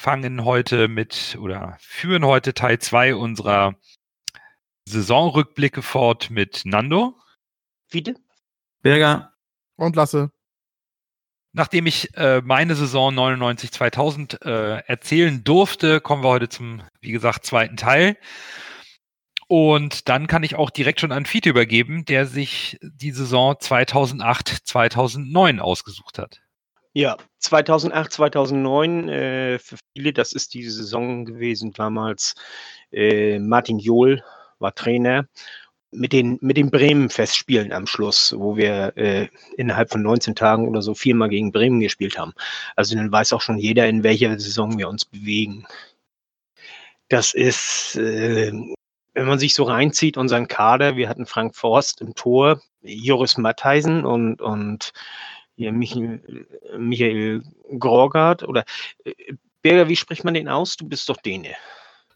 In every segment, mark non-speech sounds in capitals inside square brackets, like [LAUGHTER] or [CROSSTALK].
fangen heute mit oder führen heute Teil 2 unserer Saisonrückblicke fort mit Nando. Bitte? Berger, Und Lasse. Nachdem ich äh, meine Saison 99-2000 äh, erzählen durfte, kommen wir heute zum, wie gesagt, zweiten Teil. Und dann kann ich auch direkt schon an Fiete übergeben, der sich die Saison 2008-2009 ausgesucht hat. Ja, 2008, 2009, äh, für viele, das ist die Saison gewesen damals. Äh, Martin Johl war Trainer mit den, mit den Bremen-Festspielen am Schluss, wo wir äh, innerhalb von 19 Tagen oder so viermal gegen Bremen gespielt haben. Also dann weiß auch schon jeder, in welcher Saison wir uns bewegen. Das ist, äh, wenn man sich so reinzieht, unseren Kader, wir hatten Frank Forst im Tor, Joris Mattheisen und, und hier Michael, Michael Grorgard oder äh, Berger, wie spricht man den aus? Du bist doch Däne.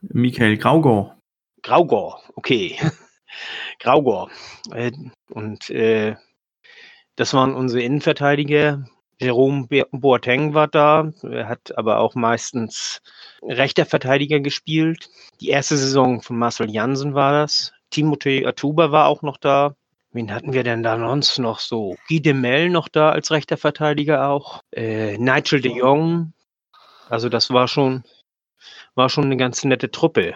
Michael Graugor. Graugor, okay. [LAUGHS] Graugor. Äh, und äh, das waren unsere Innenverteidiger. Jerome Boateng war da. Er hat aber auch meistens rechter Verteidiger gespielt. Die erste Saison von Marcel Jansen war das. Timothée Atuba war auch noch da. Wen hatten wir denn da sonst noch so? Guy de Mel noch da als rechter Verteidiger auch. Äh, Nigel de Jong. Also das war schon, war schon eine ganz nette Truppe.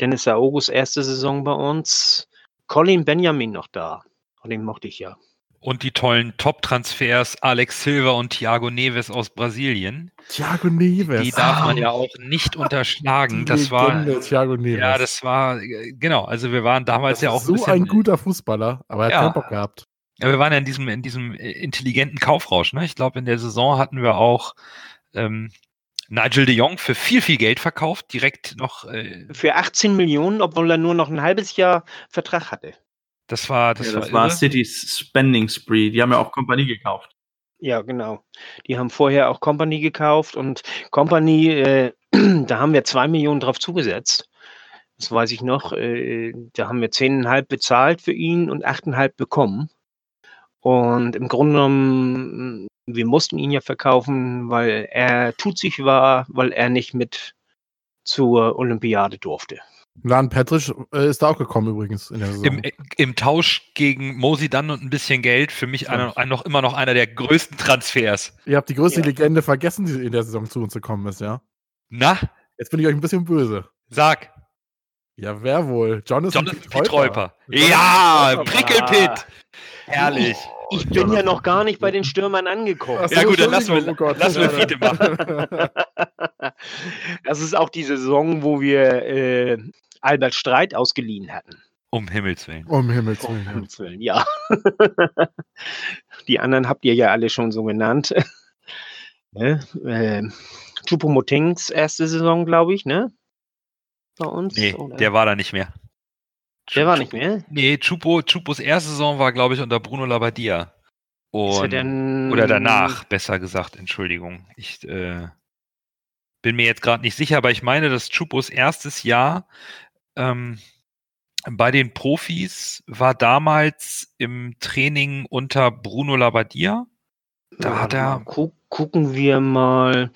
Dennis August erste Saison bei uns. Colin Benjamin noch da. Und den mochte ich ja. Und die tollen Top-Transfers Alex Silva und Thiago Neves aus Brasilien. Thiago Neves. Die darf man ja auch nicht unterschlagen. Das war, Thiago Neves. ja, das war, äh, genau, also wir waren damals ja auch so bisschen, ein guter Fußballer, aber er hat Ja. keinen Bock gehabt. Ja, wir waren ja in diesem, in diesem äh, intelligenten Kaufrausch. Ne? Ich glaube, in der Saison hatten wir auch ähm, Nigel de Jong für viel, viel Geld verkauft, direkt noch. Äh, Für 18 Millionen, obwohl er nur noch ein halbes Jahr Vertrag hatte. Das war, das war, ja, das war irre. City's Spending Spree. Die haben ja auch Kompanie gekauft. Ja, genau. Die haben vorher auch Company gekauft und Company, äh, [CLEARS THROAT] da haben wir zwei Millionen drauf zugesetzt. Das weiß ich noch. Äh, da haben wir zehneinhalb bezahlt für ihn und achteinhalb bekommen. Und im Grunde genommen, wir mussten ihn ja verkaufen, weil er tut sich war, weil er nicht mit zur Olympiade durfte. Lan Petric äh, ist da auch gekommen übrigens in der Saison. Im, Im Tausch gegen Mosi dann und ein bisschen Geld für mich einer, ein, noch immer noch einer der größten Transfers. Ihr habt die größte Ja. Legende vergessen, die in der Saison zu uns gekommen ist, ja? Na, Jetzt bin ich euch ein bisschen böse. sag, Ja, wer wohl? Jonathan, Jonathan Pietreuper. Ja, Pietreuper. Prickelpit. Herrlich. Ich bin ja noch gar nicht bei den Stürmern angekommen. Ach Ja gut, dann lassen wir, oh Gott. lassen wir Fiete machen. [LAUGHS] [LAUGHS] Das ist auch die Saison, wo wir äh, Albert Streit ausgeliehen hatten. Um Himmels Willen. Um Himmels Um Willen. ja. Himmels Willen, ja. [LAUGHS] die anderen habt ihr ja alle schon so genannt. [LAUGHS] ne? äh, Choupo-Motings erste Saison, glaube ich, ne? Bei uns? Nee, oder? der war da nicht mehr. Der war nicht mehr. Nee, Chupo, Chupos erste Saison war, glaube ich, unter Bruno Labbadia. Und, denn, oder danach, besser gesagt, Entschuldigung. Ich äh, bin mir jetzt gerade nicht sicher, aber ich meine, dass Chupos erstes Jahr ähm, bei den Profis war damals im Training unter Bruno Labbadia. Da hat er, Gu gucken wir mal.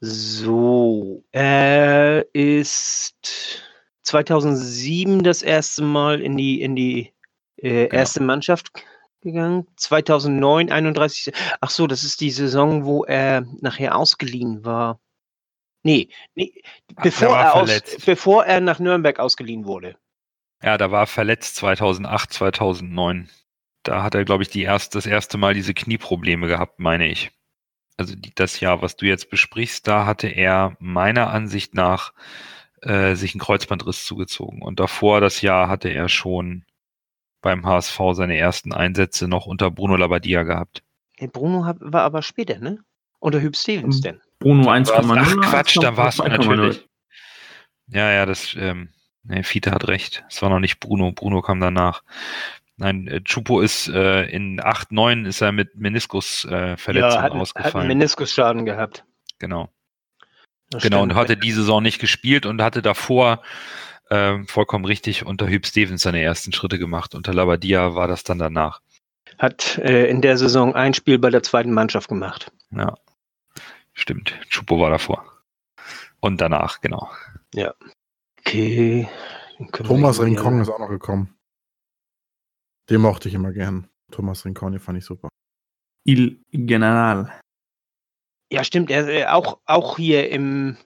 So, er ist 2007 das erste Mal in die, in die äh, Genau. erste Mannschaft gegangen. 2009, 31. Ach so, das ist die Saison, wo er nachher ausgeliehen war. Nee, nee bevor, er aus, bevor er nach Nürnberg ausgeliehen wurde. ja, da war er verletzt 2008, 2009. Da hat er, glaube ich, die erst, das erste Mal diese Knieprobleme gehabt, meine ich. Also die, das Jahr, was du jetzt besprichst, da hatte er meiner Ansicht nach äh, sich einen Kreuzbandriss zugezogen. Und davor das Jahr hatte er schon beim HSV seine ersten Einsätze noch unter Bruno Labbadia gehabt. Hey, Bruno hab, war aber später, ne? Unter Hüb Stevens Mhm. denn. Bruno Ach 1,0. Quatsch, dann war es 2,0. natürlich. Ja, ja, das, ähm, nee, Fiete hat recht. Es war noch nicht Bruno. Bruno kam danach. Nein, äh, Chupo ist äh, in 8, 9 ist er mit Meniskusverletzung äh, ja, Verletzung hat, hat einen ausgefallen. Meniskusschaden gehabt. genau. Das Genau, und stimmt. hatte die Saison nicht gespielt und hatte davor ähm, vollkommen richtig unter Hüb Stevens seine ersten Schritte gemacht. Unter Labadia war das dann danach. Hat äh, in der Saison ein Spiel bei der zweiten Mannschaft gemacht. Ja, stimmt. Chupo war davor. Und danach, genau. Okay. können wir Thomas Rincon ist auch noch gekommen. Den mochte ich immer gern. Thomas Rincon, den fand ich super. Il General. Ja, stimmt. Er, äh, auch, auch hier im,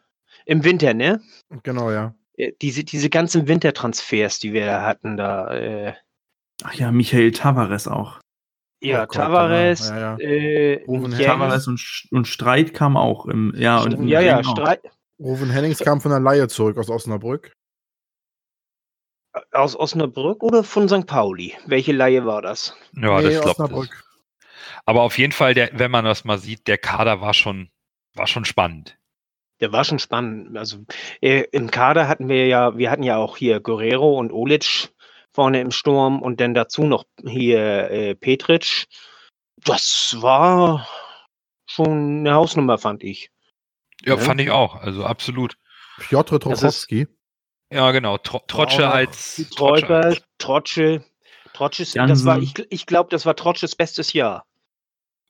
im Winter, ne? Genau, ja. Äh, Diese, diese ganzen Wintertransfers, die wir da hatten, da. Äh, Ach ja, Michael Tavares auch. Ja, Oh Tavares, ja, ja. Äh, Tavares und, und Streit kam auch im, ja, und im ja, ja. Streit, Rufen Hennings kam von der Laie zurück aus Osnabrück. aus Osnabrück oder von St. Pauli? Welche Laie war das? Ja, nee, das glaubt Osnabrück. Aber auf jeden Fall, der, wenn man das mal sieht, der Kader war schon, war schon spannend. Der war schon spannend. Also äh, im Kader hatten wir ja, wir hatten ja auch hier Guerrero und Olic vorne im Sturm und dann dazu noch hier äh, Petric. Das war schon eine Hausnummer, fand ich. Ja, Ja. fand ich auch. Also absolut. Piotr Trochowski. Ja, genau. Tro Trotsche noch als Trotsche Trotsche, Trotsches, das war, ich, ich glaube, das war Trotsches bestes Jahr.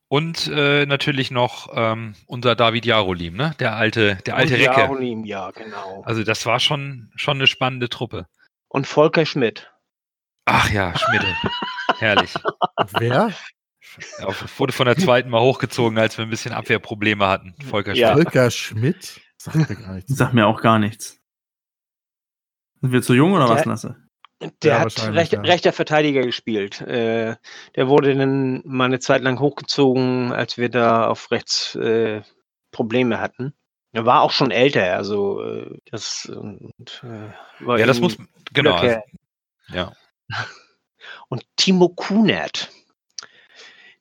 Und äh, natürlich noch ähm, unser David Jarolim, ne? Der alte, der alte und Recke. Jarolim, ja, genau. Also das war schon, schon eine spannende Truppe. Und Volker Schmidt. Ach ja, Schmidte. Herrlich. Wer? Ja, wurde von der zweiten mal hochgezogen, als wir ein bisschen Abwehrprobleme hatten. Volker Ja. Schmidt. Volker Schmidt? Sagt mir gar nichts. Sagt mir auch gar nichts. Sind wir zu jung oder was, Der- Lasse? Der Ja, hat recht, ja. rechter Verteidiger gespielt. Äh, der wurde dann mal eine Zeit lang hochgezogen, als wir da auf rechts äh, Probleme hatten. Er war auch schon älter, also äh, das und, äh, war Ja, das muss, genau. Also, ja. Und Timo Kunert.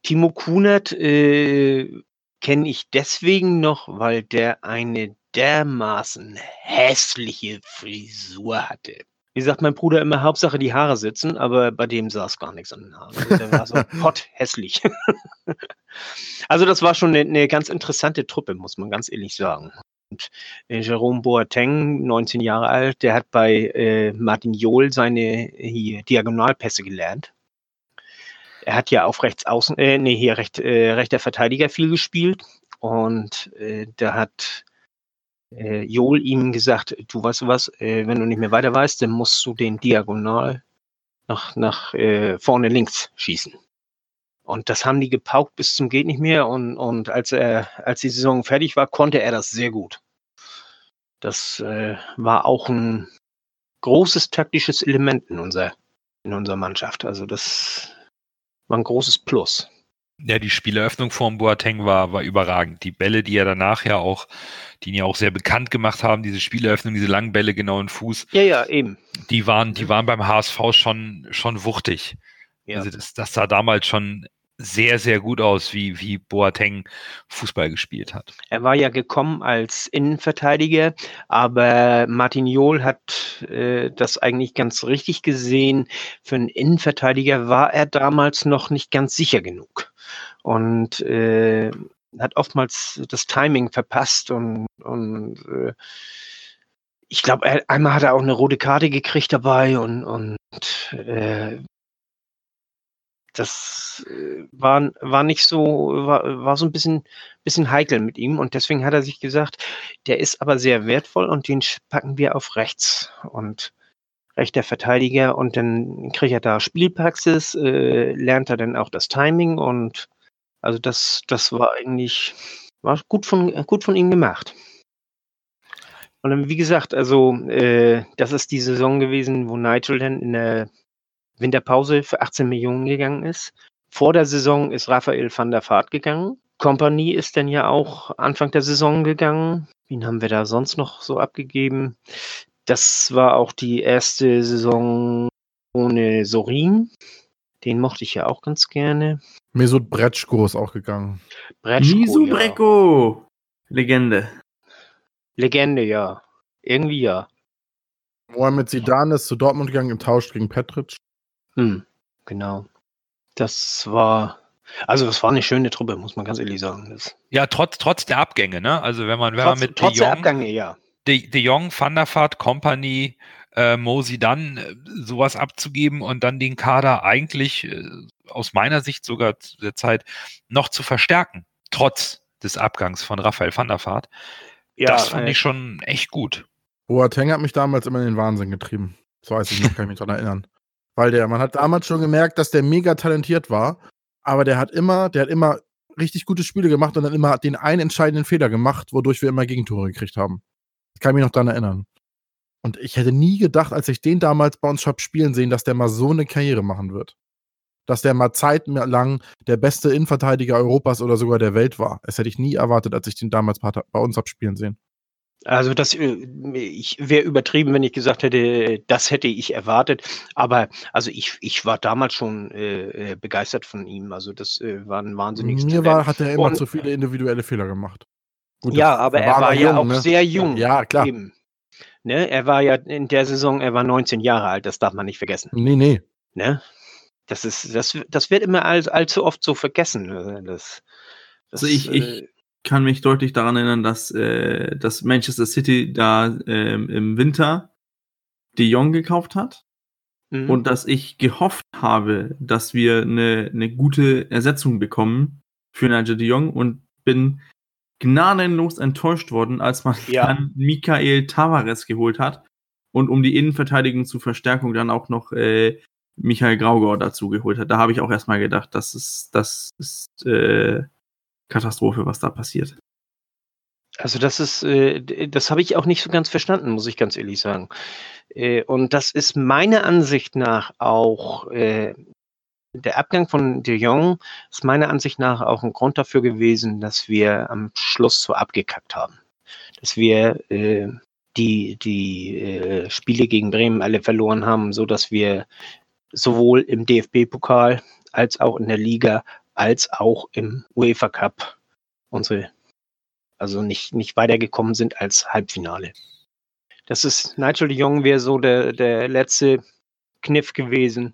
Timo Kunert äh, kenne ich deswegen noch, weil der eine dermaßen hässliche Frisur hatte. Wie sagt mein Bruder immer, Hauptsache die Haare sitzen, aber bei dem saß gar nichts an den Haaren. Also der war so [LAUGHS] potthässlich. [LAUGHS] also das war schon eine, eine ganz interessante Truppe, muss man ganz ehrlich sagen. Und äh, Jerome Boateng, 19 Jahre alt, der hat bei äh, Martin Jol seine hier Diagonalpässe gelernt. Er hat ja auf rechts außen, äh, nee, hier recht, äh, rechter Verteidiger viel gespielt. Und äh, da hat äh, Jol ihm gesagt, du weißt du was, äh, wenn du nicht mehr weiter weißt, dann musst du den Diagonal nach, nach äh, vorne links schießen. Und das haben die gepaukt bis zum geht nicht mehr. Und, und als er, als die Saison fertig war, konnte er das sehr gut. Das äh, war auch ein großes taktisches Element in unserer, in unserer Mannschaft. Also das war ein großes Plus. Ja, die Spieleröffnung von Boateng war, war überragend. Die Bälle, die er danach ja auch, die ihn ja auch sehr bekannt gemacht haben, diese Spieleröffnung, diese langen Bälle genau in den Fuß, Ja, ja, eben. die waren, die waren beim HSV schon, schon wuchtig. Ja. Also das, das sah damals schon sehr, sehr gut aus, wie, wie Boateng Fußball gespielt hat. Er war ja gekommen als Innenverteidiger, aber Martin Jol hat äh, das eigentlich ganz richtig gesehen. Für einen Innenverteidiger war er damals noch nicht ganz sicher genug und äh, hat oftmals das Timing verpasst und, und äh, ich glaube, einmal hat er auch eine rote Karte gekriegt dabei und, und äh, das äh, war, war nicht so, war, war so ein bisschen, bisschen heikel mit ihm und deswegen hat er sich gesagt, der ist aber sehr wertvoll und den packen wir auf rechts und rechter Verteidiger und dann kriegt er da Spielpraxis, äh, lernt er dann auch das Timing und also das, das war eigentlich, war gut von, gut von ihm gemacht. Und dann, wie gesagt, also äh, das ist die Saison gewesen, wo Nigel dann in der Winterpause für 18 Millionen gegangen ist. Vor der Saison ist Raphael van der Vaart gegangen. Company ist dann ja auch Anfang der Saison gegangen. Wen haben wir da sonst noch so abgegeben? Das war auch die erste Saison ohne Sorin. Den mochte ich ja auch ganz gerne. Mesut Bretschko ist auch gegangen. Bretschko, Misu ja. Legende. Legende, ja. Irgendwie ja. Mohamed Zidane ist zu Dortmund gegangen im Tausch gegen Petric. Hm, genau. Das war, also das war eine schöne Truppe, muss man ganz ehrlich sagen. Das, Ja, trotz, trotz der Abgänge, ne? Also wenn man, wenn trotz man mit trotz De der Jong, Abgänge, ja. De, De Jong, Van der Vaart, Company, äh, Mosi dann äh, sowas abzugeben und dann den Kader eigentlich äh, aus meiner Sicht sogar zu der Zeit noch zu verstärken, trotz des Abgangs von Raphael van der Vaart. ja das fand äh, ich schon echt gut. Boateng hat mich damals immer in den Wahnsinn getrieben. So weiß ich noch, kann ich mich dran erinnern. Weil der, man hat damals schon gemerkt, dass der mega talentiert war, aber der hat immer, der hat immer richtig gute Spiele gemacht und dann immer den einen entscheidenden Fehler gemacht, wodurch wir immer Gegentore gekriegt haben. Ich kann mich noch daran erinnern. Und ich hätte nie gedacht, als ich den damals bei uns hab spielen sehen, dass der mal so eine Karriere machen wird. Dass der mal zeitlang der beste Innenverteidiger Europas oder sogar der Welt war. Das hätte ich nie erwartet, als ich den damals bei uns hab spielen sehen. Also das äh, ich wäre übertrieben, wenn ich gesagt hätte, das hätte ich erwartet. Aber also ich, ich war damals schon äh, äh, begeistert von ihm. Also das äh, war ein wahnsinniges Mir war, hat er immer Und- zu viele individuelle Fehler gemacht. Gut, Ja, das- aber er war noch ja jung, auch ne? sehr jung. Ja, klar. Eben. Ne? Er war ja in der Saison, er war 19 Jahre alt, das darf man nicht vergessen. Nee, nee. Ne? Das ist, das, das wird immer all, allzu oft so vergessen. äh, Das, das, Also ich, äh, ich kann mich deutlich daran erinnern, dass, äh, dass Manchester City da ähm, im Winter De Jong gekauft hat mhm. und dass ich gehofft habe, dass wir eine, eine gute Ersetzung bekommen für Nigel De Jong und bin gnadenlos enttäuscht worden, als man Ja. dann Mikael Tavares geholt hat und um die Innenverteidigung zur Verstärkung dann auch noch äh, Michael Graugau dazu geholt hat. Da habe ich auch erstmal gedacht, das ist, das ist äh, Katastrophe, was da passiert. Also das ist, äh, das habe ich auch nicht so ganz verstanden, muss ich ganz ehrlich sagen. Äh, und das ist meiner Ansicht nach auch äh, der Abgang von De Jong ist meiner Ansicht nach auch ein Grund dafür gewesen, dass wir am Schluss so abgekackt haben, dass wir die die Spiele gegen Bremen alle verloren haben, so dass wir sowohl im DFB-Pokal als auch in der Liga als auch im UEFA Cup unsere also nicht, nicht weitergekommen sind als Halbfinale. Das ist Nigel de Jong wäre so der, der letzte Kniff gewesen.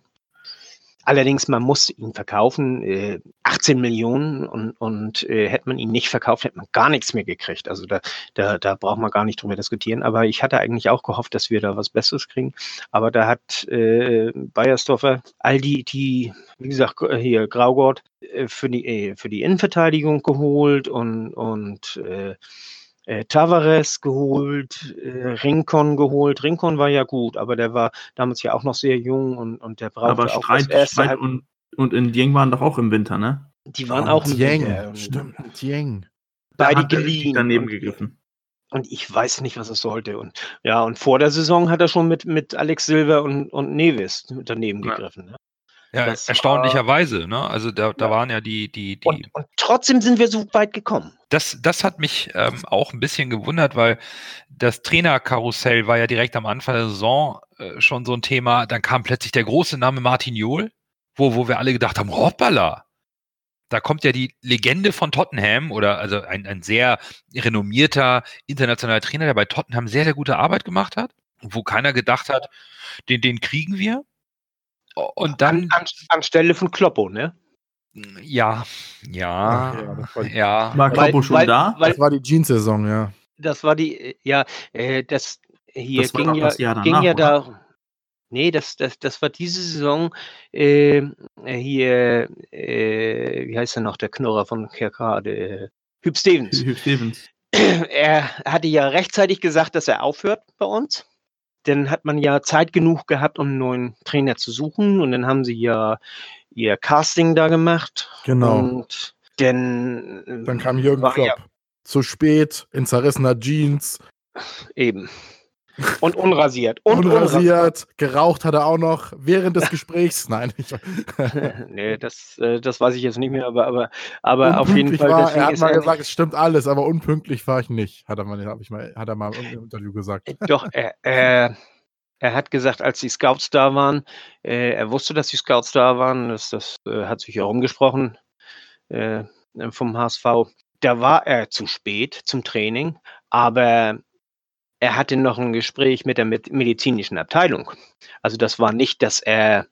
Allerdings, man musste ihn verkaufen, äh, 18 Millionen und, und äh, hätte man ihn nicht verkauft, hätte man gar nichts mehr gekriegt. Also da, da, da braucht man gar nicht drüber diskutieren. Aber ich hatte eigentlich auch gehofft, dass wir da was Besseres kriegen. Aber da hat äh, Bayersdorfer all die, die, wie gesagt, hier Graugott äh, für die, äh, für die Innenverteidigung geholt und, und äh, äh, Tavares geholt, äh, Rincon geholt. Rincon war ja gut, aber der war damals ja auch noch sehr jung und, und der brauchte Aber auch Streit, das erste Streit und, und in Dieng waren doch auch im Winter, ne? Die waren auch im Dieng. Winter Stimmt, Dieng. Beide geliehen. daneben und, gegriffen. und ich weiß nicht, was es sollte. Und ja, und vor der Saison hat er schon mit, mit Alex Silver und, und Nevis daneben Ja. gegriffen. Ne? Ja, Das war- erstaunlicherweise, ne? Also da, da Ja. waren ja die, die, die, Und, und trotzdem sind wir so weit gekommen. das, das hat mich ähm, auch ein bisschen gewundert, weil das Trainerkarussell war ja direkt am Anfang der Saison äh, schon so ein Thema. Dann kam plötzlich der große Name Martin Jol, wo, wo wir alle gedacht haben, hoppala. Da kommt ja die Legende von Tottenham oder also ein, ein sehr renommierter internationaler Trainer, der bei Tottenham sehr, sehr gute Arbeit gemacht hat, wo keiner gedacht hat, den, den kriegen wir. Und dann, An, an, anstelle von Kloppo, ne? ja, ja, Ach ja, war ja. War Weil- Kloppo schon weil- da? weil- Das war die Jeans-Saison, ja. Das war die, ja, äh, das hier Das ging ja, das Jahr ging danach, ja oder? da. Nee, das, das, das war diese Saison äh, hier, äh, wie heißt er noch, der Knurrer von KK, der Hüb Stevens. Hugh Stevens. er hatte ja rechtzeitig gesagt, dass er aufhört bei uns. Dann hat man ja Zeit genug gehabt, um einen neuen Trainer zu suchen. Und dann haben sie ja ihr Casting da gemacht. Genau. Und dann, Dann kam Jürgen Klopp. ja Zu spät, in zerrissener Jeans, eben. Und unrasiert. Und unrasiert, geraucht hat er auch noch während des Gesprächs. [LAUGHS] Nein, ich, [LAUGHS] nee, das, äh, das weiß ich jetzt nicht mehr, aber, aber, aber auf jeden Fall. War, er hat mal er gesagt, es stimmt alles, aber unpünktlich war ich nicht. Hat er mal, hab ich mal, hat er mal im Interview gesagt. nicht, doch, er, er, er hat gesagt, als die Scouts da waren, äh, er wusste, dass die Scouts da waren, das, das äh, hat sich herumgesprochen äh, vom HSV. Da war er zu spät zum Training, aber er hatte noch ein Gespräch mit der med- medizinischen Abteilung. Also das war nicht, dass er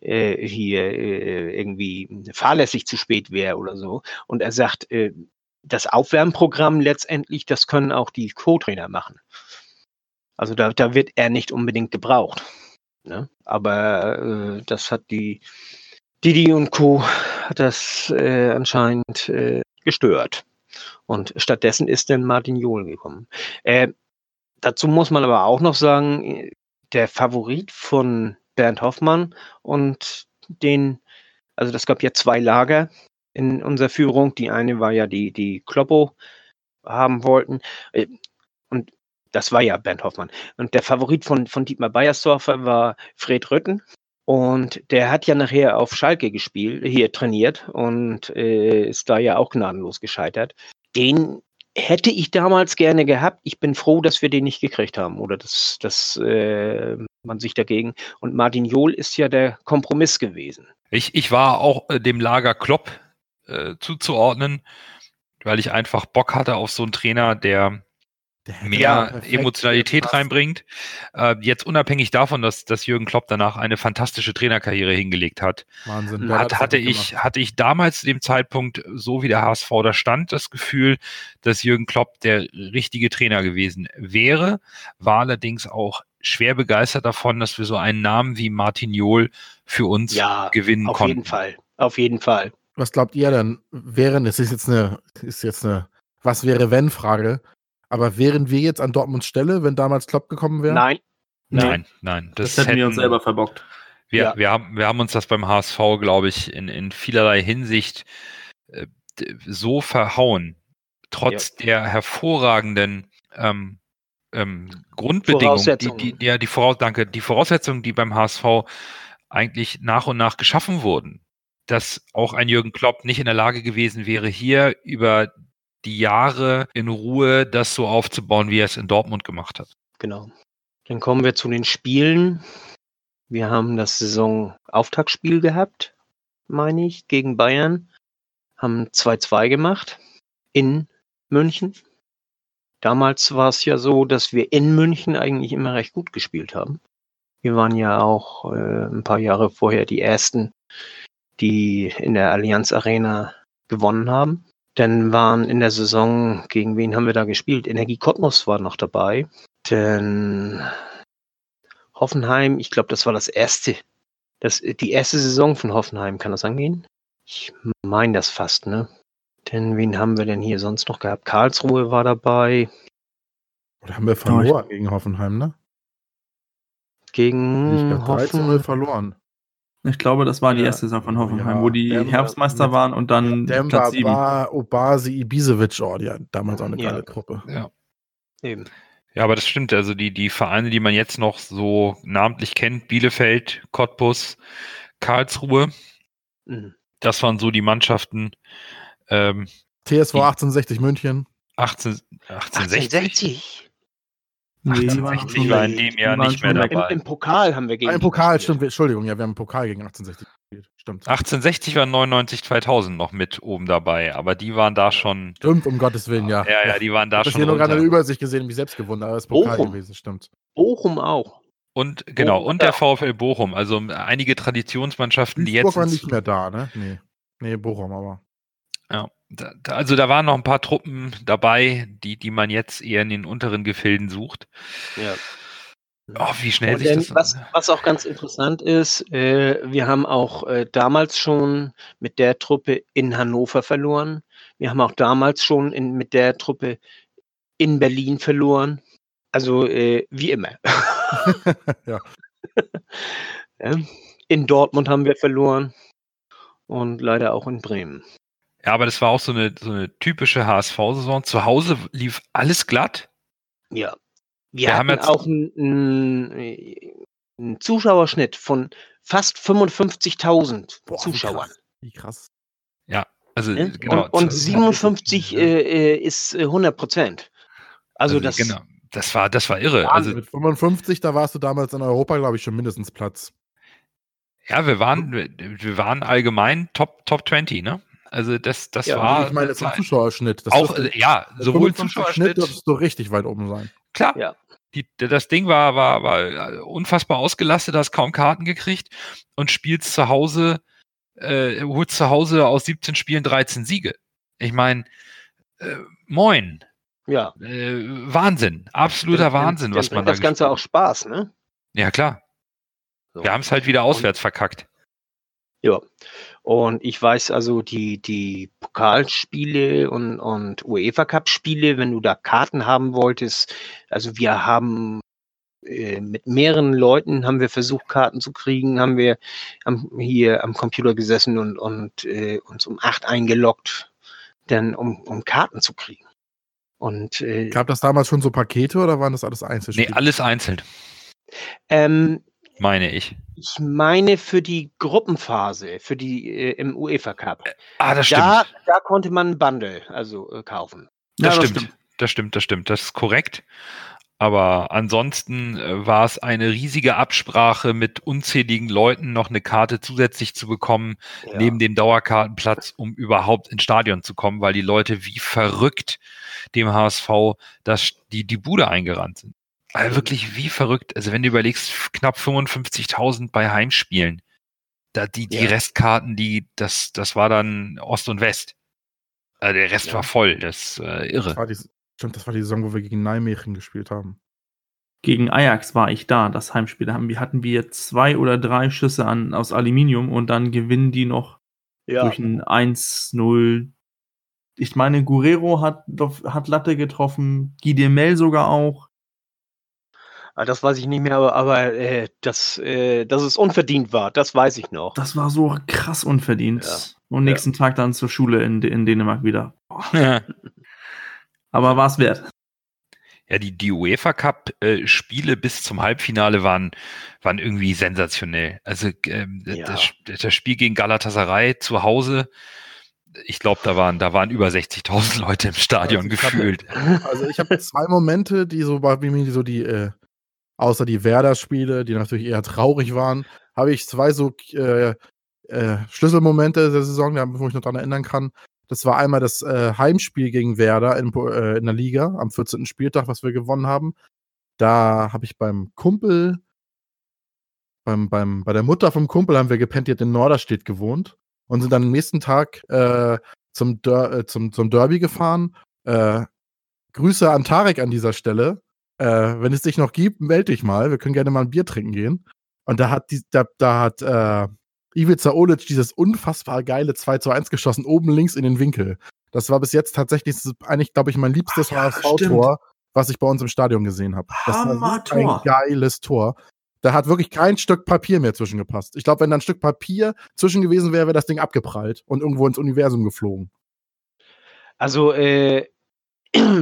äh, hier äh, irgendwie fahrlässig zu spät wäre oder so. Und er sagt, äh, das Aufwärmprogramm letztendlich, das können auch die Co-Trainer machen. Also da, da wird er nicht unbedingt gebraucht. Ne? Aber äh, das hat die Didi und Co. hat das äh, anscheinend äh, gestört. Und stattdessen ist dann Martin Johl gekommen. Äh, dazu muss man aber auch noch sagen, der Favorit von Bernd Hoffmann und den, also das gab ja zwei Lager in unserer Führung. Die eine war ja die, die Kloppo haben wollten. Äh, Und das war ja Bernd Hoffmann. Und der Favorit von, von Dietmar Beiersdorfer war Fred Rütten. Und der hat ja nachher auf Schalke gespielt, hier trainiert und äh, ist da ja auch gnadenlos gescheitert. Den hätte ich damals gerne gehabt. Ich bin froh, dass wir den nicht gekriegt haben oder dass, dass äh, man sich dagegen. Und Martin Johl ist ja der Kompromiss gewesen. Ich, ich war auch äh, dem Lager Klopp äh, zuzuordnen, weil ich einfach Bock hatte auf so einen Trainer, der mehr Emotionalität reinbringt. Äh, jetzt unabhängig davon, dass, dass Jürgen Klopp danach eine fantastische Trainerkarriere hingelegt hat, Wahnsinn. hat, hatte ich, gemacht. hatte ich damals zu dem Zeitpunkt, so wie der HSV da stand, das Gefühl, dass Jürgen Klopp der richtige Trainer gewesen wäre, war allerdings auch schwer begeistert davon, dass wir so einen Namen wie Martin Johl für uns Ja, gewinnen Auf konnten. jeden Fall. Auf jeden Fall. Was glaubt ihr denn, wären, das ist jetzt eine, ist jetzt eine, was wäre wenn Frage, aber wären wir jetzt an Dortmunds Stelle, wenn damals Klopp gekommen wäre? Nein. Nein, nein. Das, hätten wir uns selber verbockt. Wir, Ja. wir, haben, wir haben uns das beim HSV, glaube ich, in, in vielerlei Hinsicht äh, so verhauen, trotz der hervorragenden ähm, ähm, Grundbedingungen, die, Voraussetzungen. die, ja, die, Voraus danke, die Voraussetzungen, die beim HSV eigentlich nach und nach geschaffen wurden, dass auch ein Jürgen Klopp nicht in der Lage gewesen wäre, hier über die Jahre in Ruhe das so aufzubauen, wie er es in Dortmund gemacht hat. Genau. Dann kommen wir zu den Spielen. Wir haben das Saisonauftaktspiel gehabt, meine ich, gegen Bayern. Haben 2-2 gemacht in München. Damals war es ja so, dass wir in München eigentlich immer recht gut gespielt haben. Wir waren ja auch äh, ein paar Jahre vorher die Ersten, die in der Allianz Arena gewonnen haben. Dann waren in der Saison, gegen wen haben wir da gespielt? Energie Cottbus war noch dabei. Denn Hoffenheim, ich glaube, das war das erste, das, die erste Saison von Hoffenheim, kann das angehen? Ich meine das fast, ne? Denn wen haben wir denn hier sonst noch gehabt? Karlsruhe war dabei. Oder haben wir verloren gegen Hoffenheim, ne? Ich Gegen glaube, 13 0 Hoffen. verloren. Ich glaube, das war die Ja. erste Saison von Hoffenheim, Ja, wo die Demba Herbstmeister mit- waren und dann Demba, Platz 7. Bar, Obasi, Ibisevic, oh, hatten damals auch eine Ja. geile Truppe. Eben. Ja, aber das stimmt. Also die, die Vereine, die man jetzt noch so namentlich kennt, Bielefeld, Cottbus, Karlsruhe, Mhm. das waren so die Mannschaften ähm, TSV Die- 1860 München. 18, 1860. 1860. Nee, die waren 1860 schon- war in dem Jahr waren nicht mehr weg. Im, dabei. Im Pokal haben wir gegen Ein die Pokal, gespielt. stimmt. wir- Entschuldigung, ja, wir haben einen Pokal gegen 1860 gespielt. Stimmt. 1860 war 99, 2000 noch mit oben dabei, aber die waren da schon. Stimmt, um Gottes Willen, ja. Ja, ja, die waren da Ich habe schon. hier nur gerade eine. Übersicht gesehen, mich selbst gewonnen, aber ist Pokal Bochum. gewesen, stimmt. Bochum auch. Und genau, Bochum und der auch. VfL Bochum. Also einige Traditionsmannschaften, die jetzt. war ins- nicht mehr da, ne? Nee. Nee, Bochum aber. Ja, da, da, also da waren noch ein paar Truppen dabei, die, die man jetzt eher in den unteren Gefilden sucht. Ja. Oh, wie schnell Und sich das. was, was auch ganz interessant ist, äh, wir haben auch äh, damals schon mit der Truppe in Hannover verloren. Wir haben auch damals schon in, mit der Truppe in Berlin verloren. Also äh, wie immer. [LAUGHS] Ja. In Dortmund haben wir verloren und leider auch in Bremen. Ja, aber das war auch so eine, so eine typische HSV-Saison. Zu Hause lief alles glatt. Ja. Wir, Wir haben hatten jetzt- auch einen, einen Zuschauerschnitt von fast 55.000 Boah, wie Zuschauern. krass. Wie krass. Also Ne? genau. und, und zu- 57 Ja. äh, äh, ist äh, 100 Prozent. Also, das, genau. Das war, das war irre. Also Mit 55, da warst du damals in Europa, glaube ich, schon mindestens Platz. ja, wir waren, wir, wir waren allgemein Top, Top 20, ne? Also das, das Ja, war ich meine, vom. Zuschauerschnitt. Das auch, dürfte- äh, ja, sowohl 55 Zuschauerschnitt, dürftest du richtig weit oben sein. Klar. Ja. Die, das Ding war, war, war unfassbar ausgelastet, hast kaum Karten gekriegt und spielst zu Hause, äh, holst zu Hause aus 17 Spielen 13 Siege. Ich meine, äh, moin. Ja. Äh, Wahnsinn. Absoluter Dann- Wahnsinn, was man da Das Ganze auch Spaß, ne? Ja, klar. So. Wir haben es halt wieder auswärts verkackt. Ja. Und ich weiß also, die, die Pokalspiele und, und UEFA Cup Spiele, wenn du da Karten haben wolltest, also wir haben äh, mit mehreren Leuten haben wir versucht, Karten zu kriegen, haben wir am, hier am Computer gesessen und, und äh, uns um acht eingeloggt, dann um, um Karten zu kriegen. Und äh, Gab das damals schon so Pakete oder waren das alles Nee, Einzelspiele? alles einzeln, ähm, meine ich. ich meine für die Gruppenphase, für die äh, im UEFA Cup. Ah, das Da, stimmt. da konnte man ein Bundle also äh, kaufen. Das, Ja, das stimmt. Das stimmt, das stimmt. Das ist korrekt. Aber ansonsten äh, war es eine riesige Absprache mit unzähligen Leuten, noch eine Karte zusätzlich zu bekommen, Ja. neben dem Dauerkartenplatz, um überhaupt ins Stadion zu kommen, weil die Leute wie verrückt dem HSV das, die, die Bude eingerannt sind. Also wirklich wie verrückt. Also wenn du überlegst, knapp 55.000 bei Heimspielen. Da die, die Ja. Restkarten, die, das, das war dann Ost und West. Also der Rest Ja. war voll. Das ist äh, irre. Das war die, stimmt, das war die Saison, wo wir gegen Nijmegen gespielt haben. Gegen Ajax war ich da, das Heimspiel. Da haben wir, hatten wir zwei oder drei Schüsse an, aus Aluminium und dann gewinnen die noch Ja. durch ein 1-0. Ich meine, Guerrero hat, hat Latte getroffen, Guy sogar auch. Ah, Das weiß ich nicht mehr, aber, aber äh, das, äh, dass es unverdient war, das weiß ich noch. Das war so krass unverdient. Ja. Und nächsten Tag dann zur Schule in, in Dänemark wieder. [LAUGHS] Aber war es wert. Ja, die, die UEFA Cup äh, Spiele bis zum Halbfinale waren, waren irgendwie sensationell. Also ähm, Ja. das, das Spiel gegen Galatasaray zu Hause, ich glaube, da waren, da waren über 60.000 [LAUGHS] Leute im Stadion Also gefühlt. Also ich habe zwei Momente, die so bei mir so die, äh, außer die Werder-Spiele, die natürlich eher traurig waren, habe ich zwei so äh, äh, Schlüsselmomente der Saison, wo ich noch dran erinnern kann. Das war einmal das äh, Heimspiel gegen Werder in, äh, in der Liga am 14. Spieltag, was wir gewonnen haben. Da habe ich beim Kumpel, beim, beim, bei der Mutter vom Kumpel haben wir gepennt, die hat in Norderstedt gewohnt und sind dann am nächsten Tag äh, zum, Der äh, zum, zum Derby gefahren. Grüße an Tarek an dieser Stelle. Äh, wenn es dich noch gibt, melde dich mal. Wir können gerne mal ein Bier trinken gehen. Und da hat, die, da, da hat äh, Ivica Olic dieses unfassbar geile 2 zu 1 geschossen, oben links in den Winkel. Das war bis jetzt tatsächlich eigentlich, glaube ich, mein liebstes ja, HSV-Tor, was ich bei uns im Stadion gesehen habe. Das war ein geiles Tor. Da hat wirklich kein Stück Papier mehr zwischengepasst. Ich glaube, wenn da ein Stück Papier zwischen gewesen wäre, wäre das Ding abgeprallt und irgendwo ins Universum geflogen. Also äh,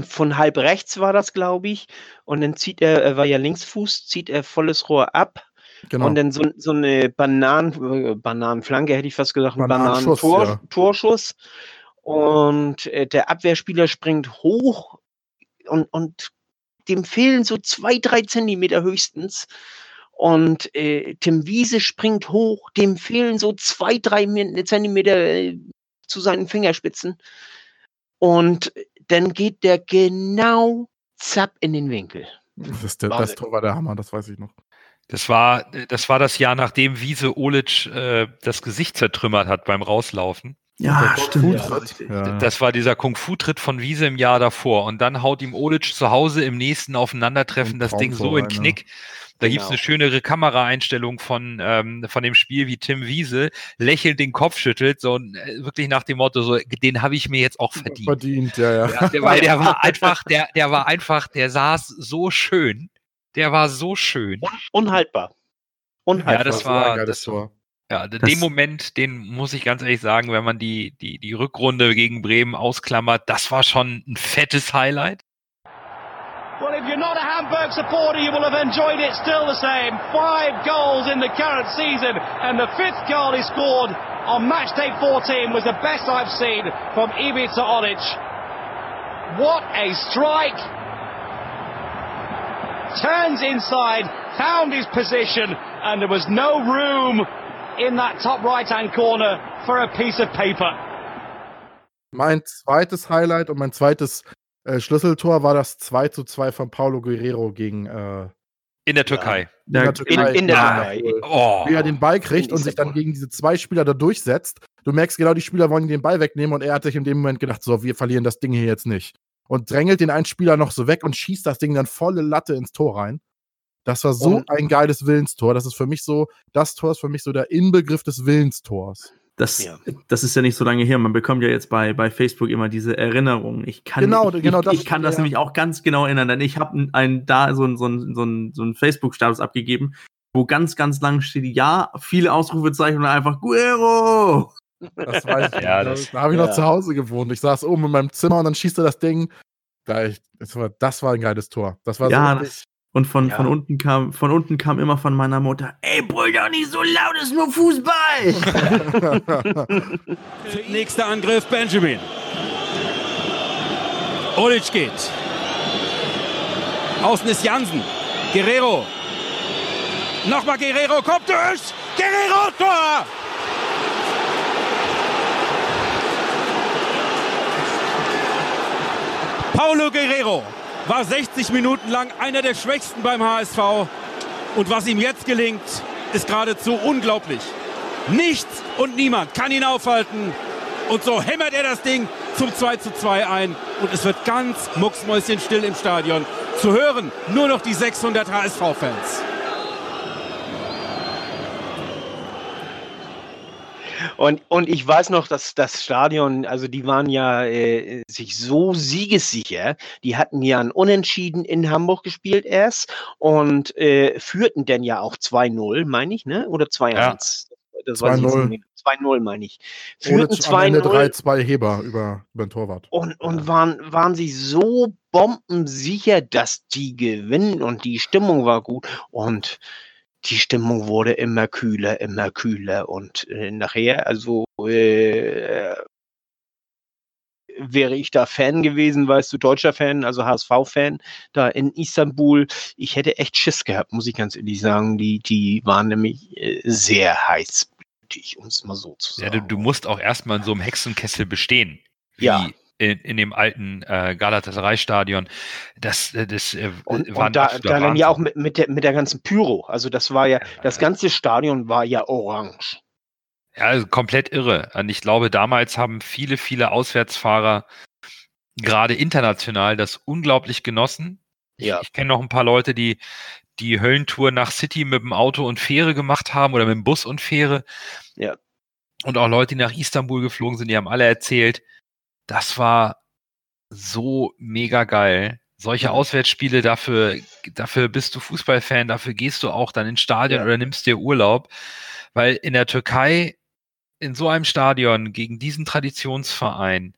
von halb rechts war das, glaube ich. Und dann zieht er, er war ja Linksfuß, zieht er volles Rohr ab. Genau. Und dann so, so eine Bananen, äh, Bananenflanke, hätte ich fast gesagt, ein Bananenschuss, Bananentor, ja. Und äh, der Abwehrspieler springt hoch und, und dem fehlen so zwei, drei Zentimeter höchstens. Und äh, Tim Wiese springt hoch, dem fehlen so zwei, drei Zentimeter äh, zu seinen Fingerspitzen. Und dann geht der genau zapp in den Winkel. Das, der, das. Tor war der Hammer, das weiß ich noch. Das war, das war das Jahr, nachdem Wiese Olic äh, das Gesicht zertrümmert hat beim Rauslaufen. Ja, stimmt. Ja. Das war dieser Kung-Fu-Tritt von Wiese im Jahr davor. Und dann haut ihm Olic zu Hause im nächsten Aufeinandertreffen Ein das Ding so in. Knick. Da gibt's Genau. eine schönere Kameraeinstellung von, ähm, von dem Spiel, wie Tim Wiese lächelnd den Kopf schüttelt, so äh, wirklich nach dem Motto, so, den habe ich mir jetzt auch verdient. Verdient, ja, ja. Ja, der, weil der war [LAUGHS] einfach, der, der war einfach, der saß so schön. Der war so schön. Unhaltbar. Unhaltbar. Ja, das war ein war- das- Tor. Ja, d- Das- den Moment, den muss ich ganz ehrlich sagen, wenn man die, die, die Rückrunde gegen Bremen ausklammert, das war schon ein fettes Highlight. Well, if you're not a Hamburg supporter, you will have enjoyed it still the same. Five goals in the current season, and the fifth goal he scored on match day 14 was the best I've seen from Ivica Olic. What a strike! Turns inside, found his position, and there was no room in that top right-hand corner for a piece of paper. Mein zweites Highlight und mein zweites, Äh, Schlüsseltor war das 2 zu 2 von Paulo Guerrero gegen äh, In der Türkei. in der In, Türkei. in der Ah. Türkei. Oh. wie er den Ball kriegt In und sich dann gegen diese zwei Spieler da durchsetzt. Du merkst genau, die Spieler wollen den Ball wegnehmen und er hat sich in dem Moment gedacht, so, wir verlieren das Ding hier jetzt nicht. Und drängelt den einen Spieler noch so weg und schießt das Ding dann volle Latte ins Tor rein. Das war so Und- ein geiles Willenstor. Das ist für mich so, das Tor ist für mich so der Inbegriff des Willenstors. Das, Ja. das ist ja nicht so lange her. Man bekommt ja jetzt bei, bei Facebook immer diese Erinnerungen. Ich kann, Genau, ich, genau ich, das- ich kann das ja. nämlich auch ganz genau erinnern, denn ich habe ein, da so ein, so ein, so ein, so ein Facebook-Status abgegeben, wo ganz, ganz lang steht, ja, viele Ausrufezeichen und einfach Guero. Das weiß ich. [LAUGHS] Ja, da das- da habe ich noch ja. zu Hause gewohnt. Ich saß oben in meinem Zimmer und dann schießt er das Ding. Da ich, das, war, das war ein geiles Tor. Das war Ja, so das, und von, Ja. von unten kam, von unten kam immer von meiner Mutter, ey, brüll doch nicht so laut, ist nur Fußball. [LAUGHS] Nächster Angriff Benjamin. Olic geht. Außen ist Jansen. Guerrero. Nochmal Guerrero, kommt durch. Guerrero, Tor! Paulo Guerrero war 60 Minuten lang einer der schwächsten beim HSV. Und was ihm jetzt gelingt, ist geradezu unglaublich. Nichts und niemand kann ihn aufhalten. Und so hämmert er das Ding zum 2 zu 2 ein. Und es wird ganz mucksmäuschenstill im Stadion. Zu hören nur noch die 600 HSV-Fans. Und, und ich weiß noch, dass das Stadion, also die waren ja äh, sich so siegessicher. Die hatten ja ein Unentschieden in Hamburg gespielt erst und äh, führten dann ja auch 2-0, meine ich, ne? Oder 2-1. Das weiß ich jetzt 2-0. nicht mehr. 2-0 meine ich. Führten am Ende 2-0 3-2 Heber über, über den Torwart. und, und waren, waren sie so bombensicher, dass die gewinnen und die Stimmung war gut und die Stimmung wurde immer kühler, immer kühler und äh, nachher, also äh, wäre ich da Fan gewesen, weißt du, deutscher Fan, also HSV-Fan, da in Istanbul, ich hätte echt Schiss gehabt, muss ich ganz ehrlich sagen. Die, die waren nämlich äh, sehr heißblütig, um es mal so zu Ja, sagen. du, du musst auch erstmal in so einem Hexenkessel bestehen. Wie Ja. In, in dem alten äh, Galatasaray-Stadion. Das, äh, das äh, Und, war und da, dann ja auch mit, mit, der, mit der ganzen Pyro. Also das war ja, das ganze Stadion war ja orange. Ja, also komplett irre. Und ich glaube, damals haben viele, viele Auswärtsfahrer gerade international das unglaublich genossen. Ich, Ja. ich kenne noch ein paar Leute, die die Höllentour nach City mit dem Auto und Fähre gemacht haben oder mit dem Bus und Fähre. Ja. Und auch Leute, die nach Istanbul geflogen sind, die haben alle erzählt, das war so mega geil. Solche Ja. Auswärtsspiele, dafür, dafür bist du Fußballfan, dafür gehst du auch dann ins Stadion Ja. oder nimmst dir Urlaub. Weil in der Türkei, in so einem Stadion gegen diesen Traditionsverein,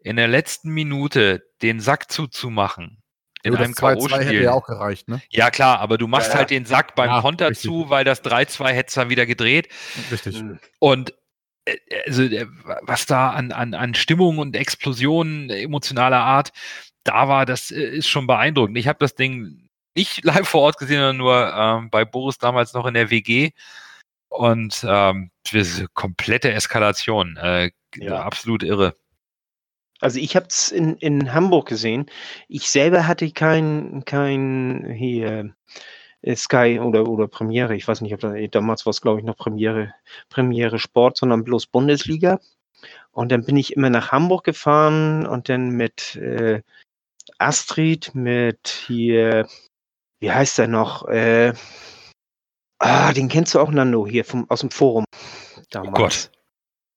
in der letzten Minute den Sack zuzumachen, in Nur einem 2-2 hätte K.O.-Spiel. ja auch gereicht, ne? Ja, klar, aber du machst Ja, ja. halt den Sack beim Ja, Konter richtig. zu, weil das 3-2 hättest dann wieder gedreht. Richtig. Mhm. Und also, äh, was da an, an, an Stimmung und Explosionen emotionaler Art da war, das äh, ist schon beeindruckend. Ich habe das Ding nicht [LAUGHS] live vor Ort gesehen, sondern nur ähm, bei Boris damals noch in der WG. Und ähm, eine komplette Eskalation. Äh, Ja. Absolut irre. Also ich habe es in, in Hamburg gesehen. Ich selber hatte kein, kein hier äh, Sky oder, oder Premiere. Ich weiß nicht, ob da, damals war es, glaube ich, noch Premiere, Premiere Sport, sondern bloß Bundesliga. Und dann bin ich immer nach Hamburg gefahren und dann mit äh, Astrid, mit hier, wie heißt der noch? Äh, ah, den kennst du auch, Nando, hier vom, aus dem Forum. Damals.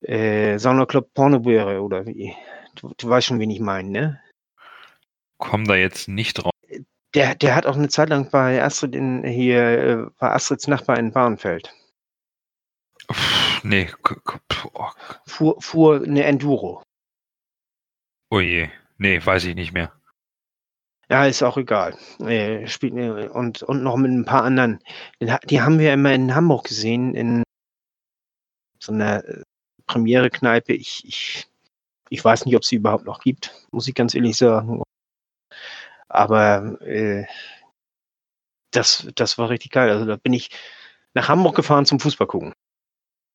Äh, Sonderclub Pornobüre oder wie? Du, du weißt schon, wen ich meine, ne? Komm da jetzt nicht drauf. Der, der hat auch eine Zeit lang bei Astrid in hier, äh, war Astrids Nachbar in Barnfeld. Nee, oh, Fuhr, fuhr eine Enduro. oh je. Nee, weiß ich nicht mehr. Ja, ist auch egal. Äh, spielt, äh, und, und noch mit ein paar anderen. Die haben wir immer in Hamburg gesehen, in so einer äh, Premiere-Kneipe. Ich, ich, ich weiß nicht, ob sie überhaupt noch gibt, muss ich ganz ehrlich sagen. Aber äh, das, das war richtig geil. Also da bin ich nach Hamburg gefahren zum Fußball gucken.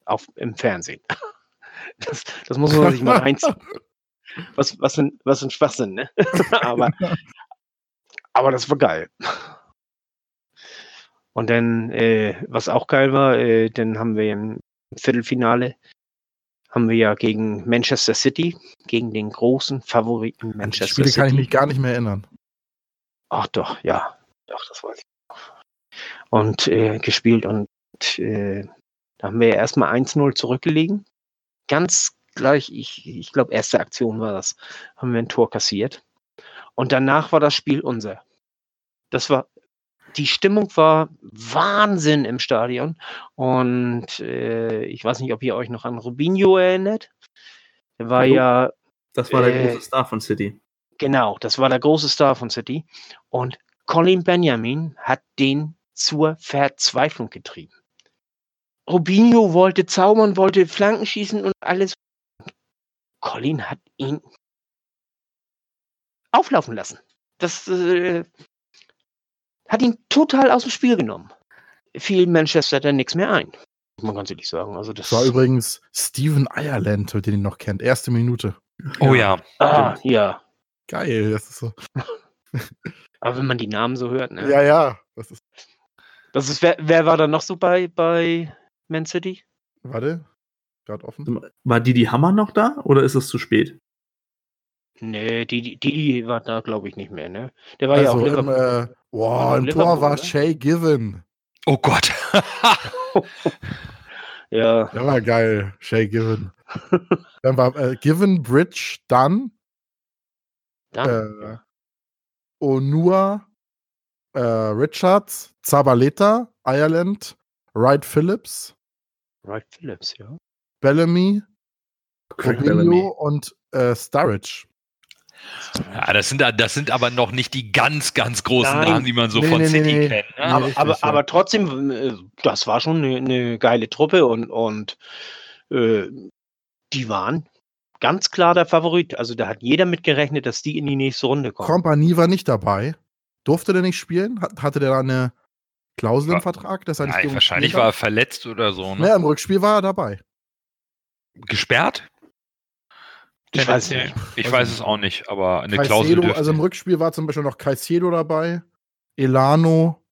Auf, Im Fernsehen. [LAUGHS] Das, das muss man sich mal [LAUGHS] reinziehen. was, was, ein, was ein Schwachsinn, ne? [LAUGHS] aber, aber das war geil. Und dann, äh, was auch geil war, äh, dann haben wir im Viertelfinale haben wir ja gegen Manchester City, gegen den großen Favoriten Manchester Spiele City. kann ich mich gar nicht mehr erinnern. Ach doch, ja. Doch, das weiß ich. noch. Und äh, gespielt und äh, da haben wir ja erstmal 1-0 zurückgelegen. Ganz gleich, ich, ich glaube, erste Aktion war das, haben wir ein Tor kassiert. Und danach war das Spiel unser. Das war, die Stimmung war Wahnsinn im Stadion. Und äh, ich weiß nicht, ob ihr euch noch an Rubinho erinnert. Der war Hallo? ja Das war der Äh, große Star von City. Genau, das war der große Star von City. Und Colin Benjamin hat den zur Verzweiflung getrieben. Rubinho wollte zaubern, wollte Flanken schießen und alles. Colin hat ihn auflaufen lassen. Das äh, hat ihn total aus dem Spiel genommen. Fiel Manchester dann nichts mehr ein. Muss man ganz ehrlich sagen. Also das Das war übrigens Steven Ireland, den ihr noch kennt. Erste Minute. Oh ja. ah, ja. Geil, das ist so. Aber wenn man die Namen so hört, ne? Ja, ja. Das ist, Das ist, wer, wer war da noch so bei, bei Man City? warte. Gerade offen. War Didi Hammer noch da oder ist es zu spät? Nee, die, die, die war da, glaube ich, nicht mehr, ne? Der war ja auch Also im, Liverpool. äh, wow, War im Liverpool, Tor war oder? Shay Given. Oh Gott. [LAUGHS] ja, Der war geil, Shay Given. Dann war äh, Given, Bridge, dann dann. äh, Onua, äh, Richards, Zabaleta, Ireland, Wright Phillips, Wright Phillips, ja. Bellamy, Bellamy. und äh, Sturridge. Ja, das sind, das sind aber noch nicht die ganz, ganz großen Nein. Namen, die man so Nee, von nee, City nee, nee. kennt. Ne? Aber, aber, ja. aber trotzdem, äh, das war schon eine, eine geile Truppe und, und äh, die waren ganz klar der Favorit. Also da hat jeder mit gerechnet, dass die in die nächste Runde kommen. Kompanie war nicht dabei. Durfte der nicht spielen? Hat, hatte der da eine Klausel im Vertrag, dass er nicht Nein, wahrscheinlich war er verletzt oder so. Ne? Ja, im Rückspiel war er dabei. Gesperrt? Ich weiß nicht. Ich Weiß es auch nicht, aber eine Klausel Caicedo, dürfte. also im Rückspiel war zum Beispiel noch Caicedo dabei, Elano,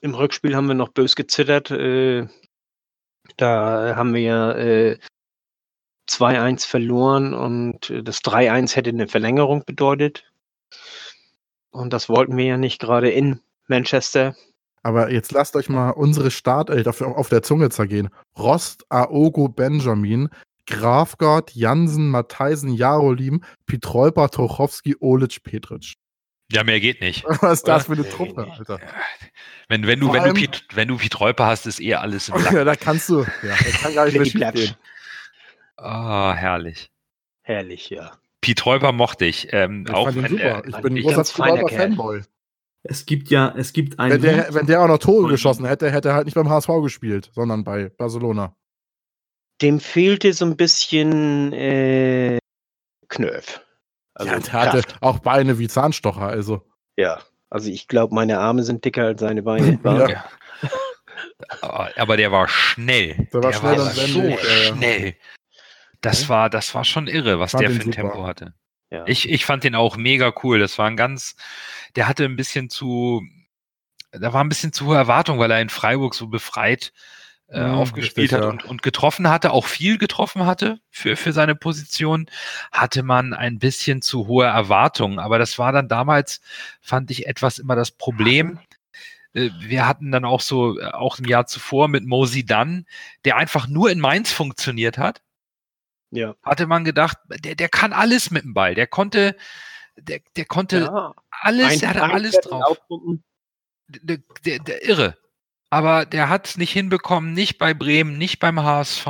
Im Rückspiel haben wir noch bös gezittert. Äh, da haben wir ja äh, 2-1 verloren und äh, das 3-1 hätte eine Verlängerung bedeutet. Und das wollten wir ja nicht gerade in Manchester. Aber jetzt lasst euch mal unsere Startelf auf, auf der Zunge zergehen. Rost, Aogo, Benjamin, Grafgard, Jansen, Matheisen, Jarolim, Pietrolpa, Tochowski, Olic, Petric. ja, mehr geht nicht. [LAUGHS] Was ist das für eine. Truppe, Alter? Wenn, wenn, du, Vor wenn, du Piet, wenn du Pietreuper hast, ist eh alles [LAUGHS] im Lack. Ja, da kannst du. Ja, da kann gar nicht mehr gehen. Ah, herrlich. Herrlich, ja. Pietreuper mochte ich. Ähm, Ich auch fand ihn wenn super. er, ich bin ein großer Kerl. Fanboy. Es gibt ja, es gibt einen. Wenn der, wenn der auch noch Tore geschossen hätte, hätte er halt nicht beim HSV gespielt, sondern bei Barcelona. Dem fehlte so ein bisschen äh, Knöpf. Also ja, der hatte auch Beine wie Zahnstocher, also. Ja, also ich glaube, meine Arme sind dicker als seine Beine. [LAUGHS] Ja. Ja. Aber der war schnell. Der war schnell war und so schnell. Das war, das war schon irre, was der für ein super. Tempo hatte. Ja. Ich, ich fand den auch mega cool. Das war ein ganz, der hatte ein bisschen zu, da war ein bisschen zu hohe Erwartung, weil er in Freiburg so befreit äh, Mhm, aufgespielt richtig, hat ja. und, und getroffen hatte, auch viel getroffen hatte für, für seine Position, hatte man ein bisschen zu hohe Erwartungen. Aber das war dann damals, fand ich, etwas immer das Problem. Äh, Wir hatten dann auch so, äh, auch im Jahr zuvor mit Mosi Dunn, der einfach nur in Mainz funktioniert hat ja. hatte man gedacht, der, der kann alles mit dem Ball. Der konnte, der, der konnte ja. alles, der hatte alles drauf. Der, der, der irre. Aber der hat es nicht hinbekommen, nicht bei Bremen, nicht beim HSV,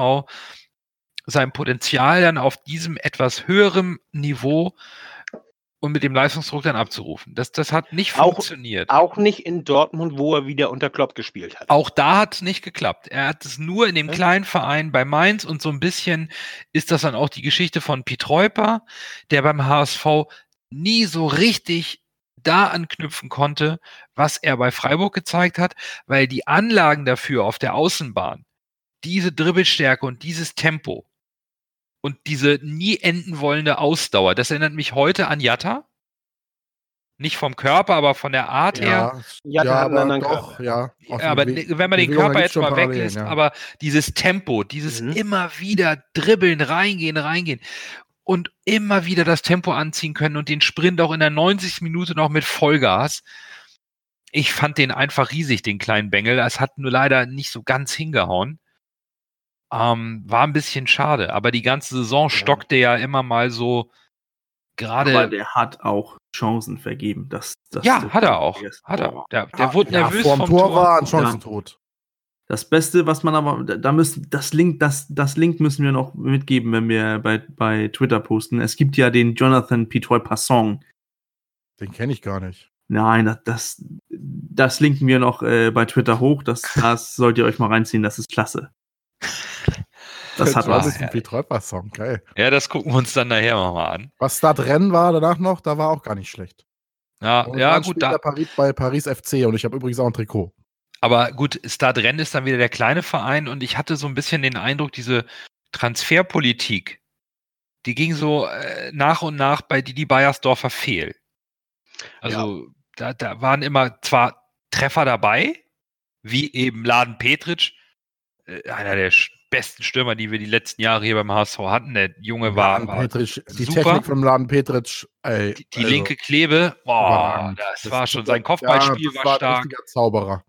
sein Potenzial dann auf diesem etwas höheren Niveau und mit dem Leistungsdruck dann abzurufen. Das, das hat nicht Auch- funktioniert. Auch nicht in Dortmund, wo er wieder unter Klopp gespielt hat. Auch da hat es nicht geklappt. Er hat es nur in dem kleinen Verein bei Mainz und so ein bisschen ist das dann auch die Geschichte von Pietreuper, der beim HSV nie so richtig da anknüpfen konnte, was er bei Freiburg gezeigt hat, weil die Anlagen dafür auf der Außenbahn, diese Dribbelstärke und dieses Tempo, und diese nie enden wollende Ausdauer. Das erinnert mich heute an Jatta. Nicht vom Körper, aber von der Art her. Ja, Ja, hat einen anderen doch, Körper. ja. Ja, aber die ne- wenn man den Körper jetzt mal weglässt, ja. aber dieses Tempo, dieses Mhm. immer wieder dribbeln, reingehen, reingehen und immer wieder das Tempo anziehen können und den Sprint auch in der 90. Minute noch mit Vollgas. Ich fand den einfach riesig, den kleinen Bengel. Es hat nur leider nicht so ganz hingehauen. Ähm, war ein bisschen schade, aber die ganze Saison stockte ja immer mal so Aber gerade. der hat auch Chancen vergeben. Das, das Ja, hat er auch. Hat er. Der, der Ja, wurde ja, nervös vorm vom Tor, Tor. war ein Chancentod. Das Beste, was man aber, da müssen, das Link, das, das Link müssen wir noch mitgeben, wenn wir bei, bei Twitter posten. Es gibt ja den Jonathan Pitoy Passong. Den kenne ich gar nicht. Nein, das, das, das linken wir noch äh, bei Twitter hoch. Das, das sollt ihr euch mal reinziehen. Das ist klasse. Das hat was. ein Pietroiper-Song, geil. Ja, das gucken wir uns dann nachher mal an. Was da drin war danach noch, da war auch gar nicht schlecht. Ja, Und ja dann gut, da, Paris bei Paris FC und ich habe übrigens auch ein Trikot. aber gut, Stadren ist dann wieder der kleine Verein und ich hatte so ein bisschen den Eindruck, diese Transferpolitik, die ging so äh, nach und nach bei Didi Beiersdorfer fehl. Also da, da waren immer zwar Treffer dabei, wie eben Laden Petric, äh, einer der besten Stürmer, die wir die letzten Jahre hier beim HSV hatten. Der Junge war, Laden war Petric, die super. Technik vom Laden Petric, ey. die, die also, linke Klebe, boah, überragend. das, war schon, sein Kopfballspiel ja, das war ein stark. richtiger Zauberer.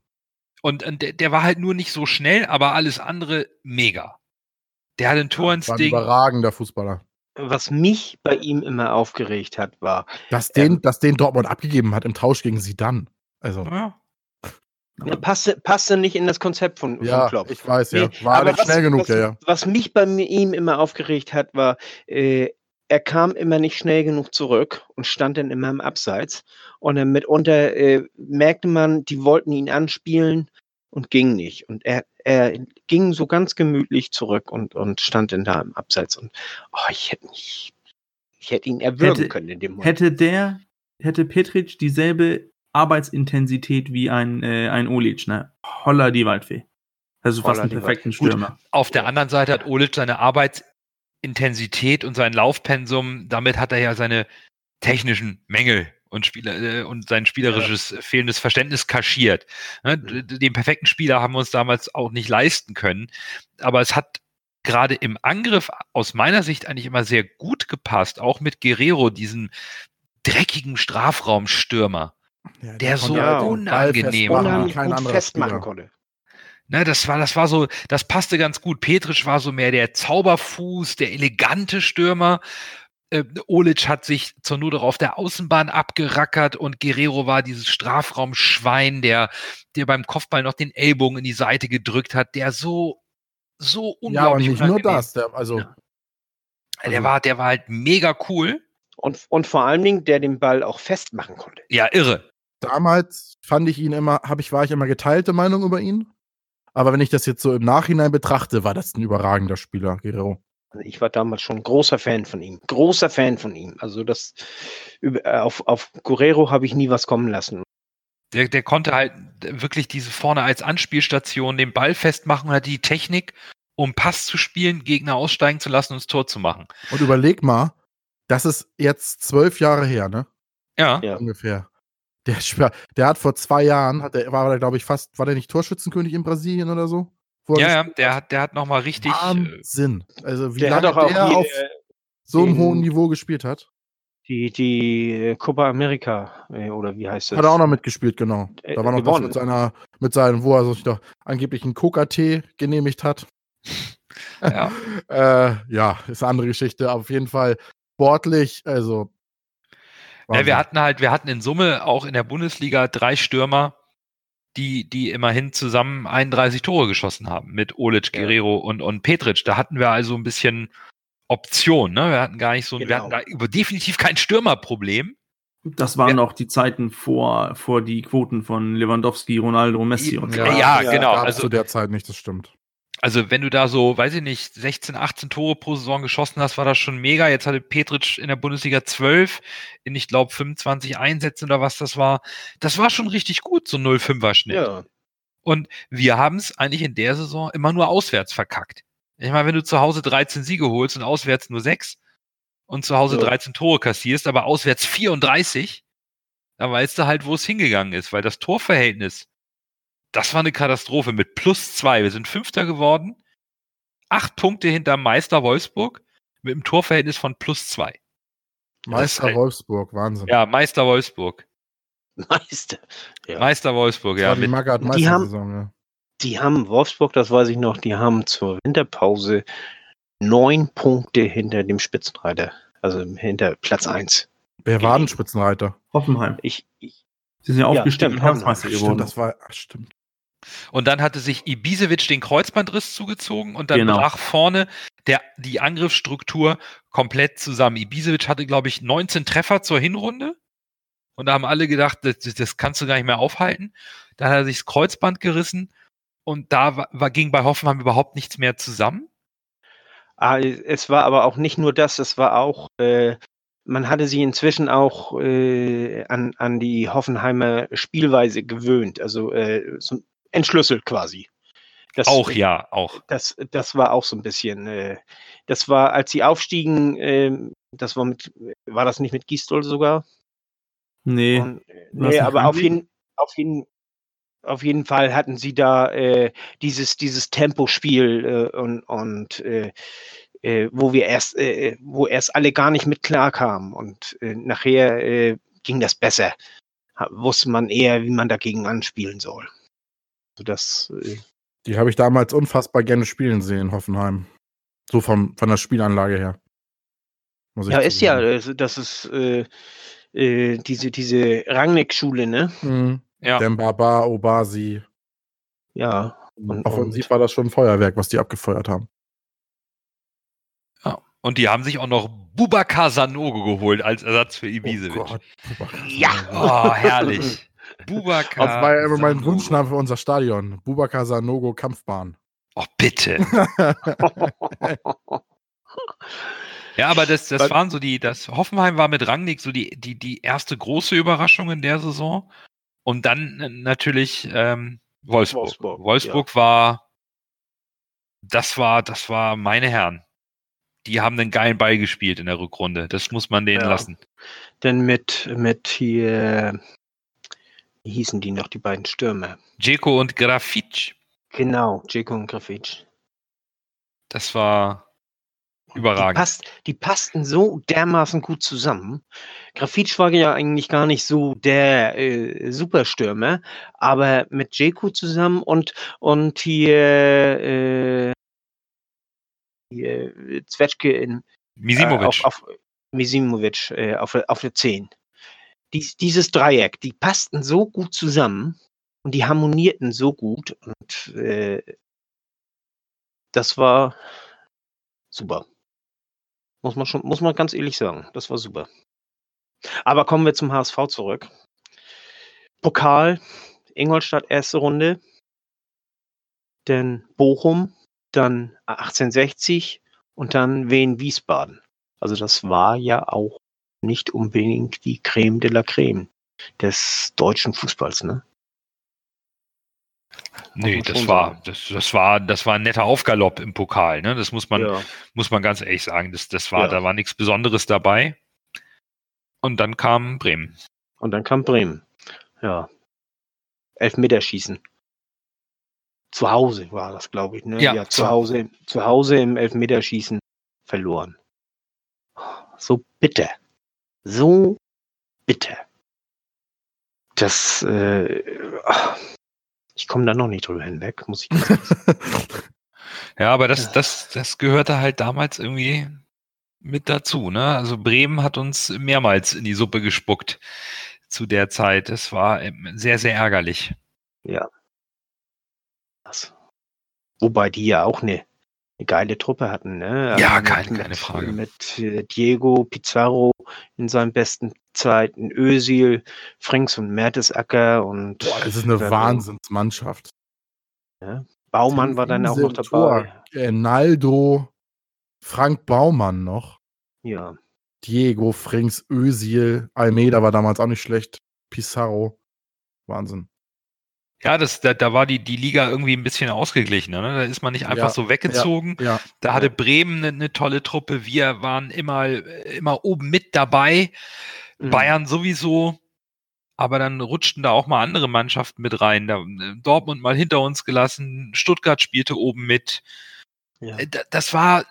Und, und der, der war halt nur nicht so schnell, aber alles andere mega. Der hatte einen War ein Torinstinkt. überragender Fußballer. Was mich bei ihm immer aufgeregt hat, war, Dass den, Ähm. dass den Dortmund abgegeben hat im Tausch gegen Sidan. Also, Ja. Er passte, passte nicht in das Konzept von, ja, von Klopp. ich weiß, ja. War aber nicht schnell genug, was, ja, ja. Was mich bei ihm immer aufgeregt hat, war, äh, er kam immer nicht schnell genug zurück und stand dann immer im Abseits. Und dann mitunter äh, merkte man, die wollten ihn anspielen und ging nicht. Und er, er ging so ganz gemütlich zurück und, und stand dann da im Abseits. Und oh, ich hätte mich, ich hätte ihn erwürgen Hätte- können in dem Moment. Hätte der, hätte Petric dieselbe Arbeitsintensität wie ein, äh, ein Olic, ne? Holla die Waldfee. Also fast einen perfekten Gut. Stürmer. Auf der anderen Seite hat Olic seine Arbeitsintensität und sein Laufpensum, damit hat er ja seine technischen Mängel und, Spieler, äh, und sein spielerisches fehlendes Verständnis kaschiert. Ne, d- Den perfekten Spieler haben wir uns damals auch nicht leisten können. Aber es hat gerade im Angriff aus meiner Sicht eigentlich immer sehr gut gepasst, auch mit Guerrero, diesem dreckigen Strafraumstürmer. Ja der konnte so halt den unangenehm war. Kein gut festmachen konnte. Ne, das war, das war so, das passte ganz gut. Petric war so mehr der Zauberfuß, der elegante Stürmer. Äh, Olic hat sich zur Not auch auf der Außenbahn abgerackert und Guerrero war dieses Strafraumschwein, der, der beim Kopfball noch den Ellbogen in die Seite gedrückt hat, der so, so Ja, und unglaublich nicht nur das. Der, also, Ja. Der war, der war halt mega cool. Und, und vor allen Dingen, der den Ball auch festmachen konnte. Ja, irre. Damals fand ich ihn immer, habe ich, war ich immer geteilte Meinung über ihn. Aber wenn ich das jetzt so im Nachhinein betrachte, war das ein überragender Spieler, Guerrero. Also ich war damals schon großer Fan von ihm. Großer Fan von ihm. Also das äh, auf, auf Guerrero habe ich nie was kommen lassen. Der, der konnte halt wirklich diese vorne als Anspielstation den Ball festmachen und hat die Technik, um Pass zu spielen, Gegner aussteigen zu lassen und das Tor zu machen. Und überleg mal, das ist jetzt zwölf Jahre her, ne? Ja, Ja. Ungefähr. Der, der hat vor zwei Jahren, hat der, war der, glaube ich, fast, war der nicht Torschützenkönig in Brasilien oder so? Wo er ja, ja, der hat, der hat nochmal richtig. Wahnsinn. Also wie Der hat lange doch auch der die, auf äh, so einem hohen Niveau gespielt hat. die, die äh, Copa America, äh, oder wie heißt das? Hat er auch noch mitgespielt, genau. Da war noch gewonnen. mit seiner, mit seinem, wo er sich doch angeblich einen Coca-Tee genehmigt hat. ja. [LAUGHS] Äh, ja, ist eine andere Geschichte. Aber auf jeden Fall sportlich, also. Ja, wir hatten halt, wir hatten in Summe auch in der Bundesliga drei Stürmer, die, die immerhin zusammen 31 Tore geschossen haben mit Olic, Ja. Guerrero und, und Petric. Da hatten wir also ein bisschen Option, ne? Wir hatten gar nicht so, wir Genau. hatten da über definitiv kein Stürmerproblem. Das waren Ja. noch die Zeiten vor, vor die Quoten von Lewandowski, Ronaldo, Messi und so. Ja, ja, ja, genau. Also, zu der Zeit nicht, das stimmt. Also wenn du da so, weiß ich nicht, 16, 18 Tore pro Saison geschossen hast, war das schon mega. Jetzt hatte Petric in der Bundesliga 12 in, ich glaube, 25 Einsätzen oder was das war. Das war schon richtig gut, so 0,5er Schnitt. Ja. Und wir haben es eigentlich in der Saison immer nur auswärts verkackt. Ich meine, wenn du zu Hause 13 Siege holst und auswärts nur 6 und zu Hause Ja. 13 Tore kassierst, aber auswärts 34, dann weißt du halt, wo es hingegangen ist, weil das Torverhältnis, das war eine Katastrophe mit plus zwei. Wir sind Fünfter geworden, acht Punkte hinter Meister Wolfsburg mit einem Torverhältnis von plus zwei. Meister halt- Wolfsburg, Wahnsinn. Ja, Meister Wolfsburg. Meister. Ja. Meister Wolfsburg, ja. die Mit, Magath Die haben- Meistersaison, ja. Die haben Wolfsburg, das weiß ich noch, die haben zur Winterpause neun Punkte hinter dem Spitzenreiter. Also hinter Platz 1. Wer war denn Spitzenreiter? Hoffenheim. Ich, ich, Sie sind ja Ja, aufgestiegen und Herbstmeister Stimmt, das war, ach, stimmt. Und dann hatte sich Ibisevic den Kreuzbandriss zugezogen und dann Genau. brach vorne der, die Angriffsstruktur komplett zusammen. Ibisevic hatte, glaube ich, 19 Treffer zur Hinrunde. Und da haben alle gedacht, das, das kannst du gar nicht mehr aufhalten. Dann hat er sich das Kreuzband gerissen und da war, war, ging bei Hoffenheim überhaupt nichts mehr zusammen. ah, es war aber auch nicht nur das, es war auch, äh, man hatte sie inzwischen auch äh, an, an die Hoffenheimer Spielweise gewöhnt. Also äh, so entschlüsselt quasi. Das, auch ja, auch. Das, das war auch so ein bisschen, äh, das war, als sie aufstiegen, ähm, das war mit, war das nicht mit Gistol sogar? Nee. Und, äh, Was nee, aber auf jeden, auf jeden, auf jeden Fall hatten sie da äh, dieses, dieses Tempospiel äh, und, und äh, äh, wo wir erst, äh, wo erst alle gar nicht mit klar kamen und äh, nachher äh, ging das besser. Ha- Wusste man eher, wie man dagegen anspielen soll. Also das, äh, Die habe ich damals unfassbar gerne spielen sehen, Hoffenheim. So vom, von der Spielanlage her. Muss ich ja, ist ja, zugeben. also das ist äh, äh, diese, diese Rangnick-Schule, ne? Mhm. Ja. Dembaba, Obasi. Ja. Und, Offensiv war das schon ein Feuerwerk, was die abgefeuert haben. ja. Und die haben sich auch noch Bubakar Sanogo geholt als Ersatz für Ibisevic. Oh Gott, Ja. Oh, herrlich. [LAUGHS] Bubakar. Das war ja immer mein. Wunschname für unser Stadion. Bubakar Sanogo Kampfbahn. Oh, bitte. [LAUGHS] Ja, aber das, das waren so die, das Hoffenheim war mit Rangnick so die, die, die erste große Überraschung in der Saison. Und dann natürlich ähm, Wolfsburg. Wolfsburg, Wolfsburg, war, das war, das war meine Herren. Die haben einen geilen Ball gespielt in der Rückrunde. Das muss man denen Ja. lassen. Denn mit, mit hier, hießen die noch, die beiden Stürmer? Dzeko und Grafic. Genau, Jeko und Grafitsch. Das war Die, überragend. passt, die passten so dermaßen gut zusammen. Grafitsch war ja eigentlich gar nicht so der äh, Superstürmer, aber mit Jeko zusammen und, und hier, äh, äh, Zwetschke in, Misimovic. Äh, auf, auf Misimovic äh, auf, auf der 10. Dies, dieses Dreieck, die passten so gut zusammen und die harmonierten so gut und äh, das war super. Muss man schon, muss man ganz ehrlich sagen, das war super. Aber kommen wir zum HSV zurück. Pokal, Ingolstadt erste Runde, dann Bochum, dann 1860 und dann Wien Wiesbaden. Also das war ja auch nicht unbedingt die Creme de la Creme des deutschen Fußballs, ne? nee, das war, das, das war, das war ein netter Aufgalopp im Pokal, ne? Das muss man, ja. muss man ganz ehrlich sagen. Das, das war, Ja. da war nichts Besonderes dabei. Und dann kam Bremen. Und dann kam Bremen. Ja. Elfmeterschießen. Zu Hause war das, glaube ich, ne? Ja, zu zu- Hause, zu Hause im Elfmeterschießen verloren. So bitter. So bitter. Das, äh, ach, ich komme da noch nicht drüber hinweg, muss ich sagen. [LAUGHS] Ja, aber das, das, das gehörte halt damals irgendwie mit dazu, ne? Also Bremen hat uns mehrmals in die Suppe gespuckt zu der Zeit. Das war ähm, sehr, sehr ärgerlich. Ja. Das. Wobei die ja auch eine, eine geile Truppe hatten, ne? Ja, mit- keine- mit, keine Frage. Mit äh, Diego Pizarro in seinen besten Zeiten, Özil, Frings und Mertesacker und Boah, das ist eine. Wahnsinnsmannschaft. Baumann war dann auch noch Tor, dabei. äh, Naldo, Frank Baumann noch. Ja. Diego, Frings, Özil, Almeida war damals auch nicht schlecht. Pizarro. Wahnsinn. Ja, das, da, da war die, die Liga irgendwie ein bisschen ausgeglichener. Ne? Da ist man nicht einfach Ja, so weggezogen. Ja, Da hatte Bremen eine, eine tolle Truppe. Wir waren immer, immer oben mit dabei. Mhm. Bayern sowieso. Aber dann rutschten da auch mal andere Mannschaften mit rein. Da, äh, Dortmund mal hinter uns gelassen. Stuttgart spielte oben mit. Ja. Äh, da- Das war äh,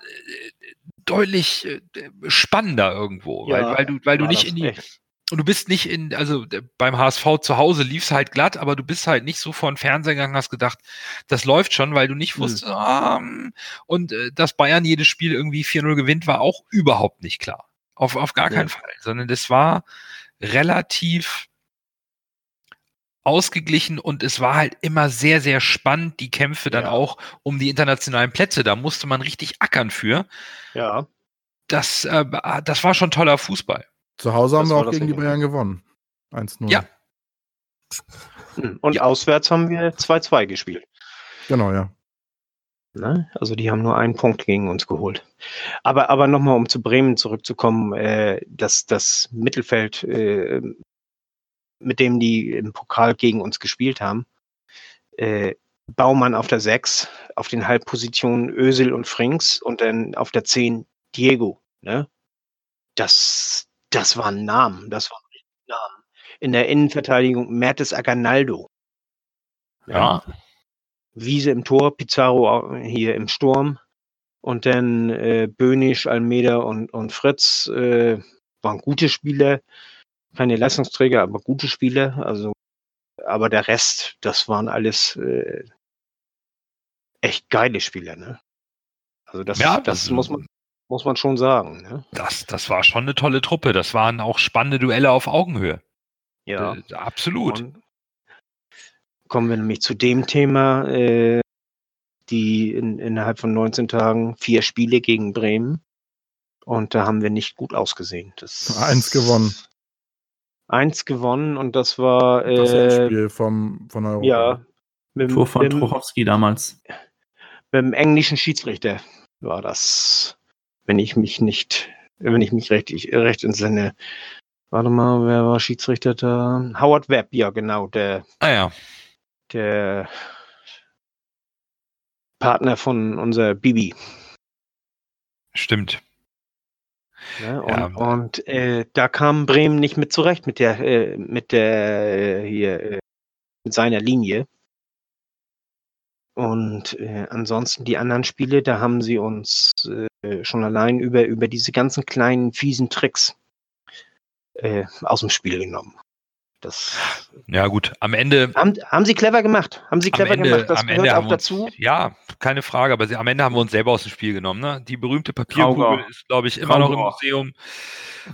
deutlich spannender irgendwo, weil, Ja, weil du, weil du nicht in die, echt. Und du bist nicht in, also äh, beim HSV zu Hause lief es halt glatt, aber du bist halt nicht so vor den Fernseher gegangen, hast gedacht, das läuft schon, weil du nicht wusstest, ah, hm. und äh, dass Bayern jedes Spiel irgendwie 4-0 gewinnt, war auch überhaupt nicht klar. Auf, auf gar Ja. keinen Fall, sondern das war relativ ausgeglichen und es war halt immer sehr, sehr spannend, die Kämpfe dann Ja. auch um die internationalen Plätze. Da musste man richtig ackern für. Ja, Das, äh, das war schon toller Fußball. Zu Hause haben Das wir auch gegen die. Bayern gewonnen. 1-0. Ja. Hm. Und Ja. auswärts haben wir 2-2 gespielt. Genau, ja. Ne? Also die haben nur einen Punkt gegen uns geholt. Aber, aber nochmal, um zu Bremen zurückzukommen, äh, das, das Mittelfeld, äh, mit dem die im Pokal gegen uns gespielt haben, äh, Baumann auf der 6, auf den Halbpositionen Ösel und Frings und dann auf der 10 Diego. Ne? Das, das waren Namen, das waren Namen. In der Innenverteidigung Mertes Aganaldo. Wiese im Tor, Pizarro hier im Sturm und dann äh, Böhnisch, Almeida und, und Fritz äh, waren gute Spieler, keine Leistungsträger, aber gute Spieler. Also, aber der Rest, das waren alles äh, echt geile Spieler, ne? Also das, Ja, das das- muss man muss man schon sagen, ne? Das, das war schon eine tolle Truppe. Das waren auch spannende Duelle auf Augenhöhe. Ja. Äh, absolut. Und kommen wir nämlich zu dem Thema, äh, die in, innerhalb von 19 Tagen vier Spiele gegen Bremen. Und da haben wir nicht gut ausgesehen. Das, Eins gewonnen. Eins gewonnen und das war Das äh, Endspiel vom, von Europa. ja mit, Tor von Trochowski damals. mit dem englischen Schiedsrichter war das, wenn ich mich nicht, wenn ich mich recht, ich, recht entsinne. Warte mal, wer war Schiedsrichter da? Howard Webb, ja genau, der Ah ja, der Partner von unser Bibi. stimmt. Ne? Und, Ja. und äh, da kam Bremen nicht mit zurecht mit der, äh, mit der äh, hier, äh, mit seiner Linie. Und äh, ansonsten die anderen Spiele, da haben sie uns äh, schon allein über, über diese ganzen kleinen fiesen Tricks äh, aus dem Spiel genommen. Das Ja gut, am Ende, haben, haben sie clever gemacht. Haben sie am clever Ende, gemacht. Das am gehört Ende auch haben wir uns, dazu. ja, keine Frage, aber sie, am Ende haben wir uns selber aus dem Spiel genommen. Ne? Die berühmte Papierkugel Traugau. ist, glaube ich, immer noch im. Museum.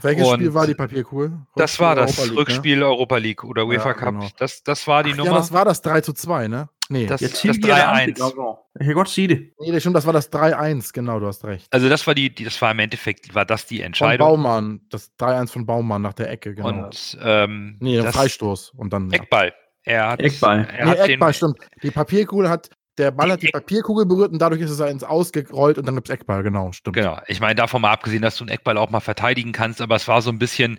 Welches Und Spiel war die Papierkugel? Das war das Europa League, Rückspiel Europa League oder UEFA Ja, Cup. genau. Das, das war die Ne? Ach, ja, Nummer. das war das 3 zu 2, ne? Nee. das, Jetzt das 3-1. Herrgott, Schiede. nee, das stimmt, das war das 3-1, genau, du hast recht. Also das war die, die, das war im Endeffekt, war das die Von Entscheidung. Baumann, das 3-1 von Baumann nach der Ecke, genau. Und ähm, nee, Freistoß und dann. Ja. Eckball. Er hat, Eckball. Er Nee, hat Eckball, den, stimmt. Die Papierkugel hat, der Ball hat die Papierkugel berührt und dadurch ist es ins Ausgerollt und dann gibt's Eckball, genau, stimmt. Genau. Ich meine, davon mal abgesehen, dass du einen Eckball auch mal verteidigen kannst, aber es war so ein bisschen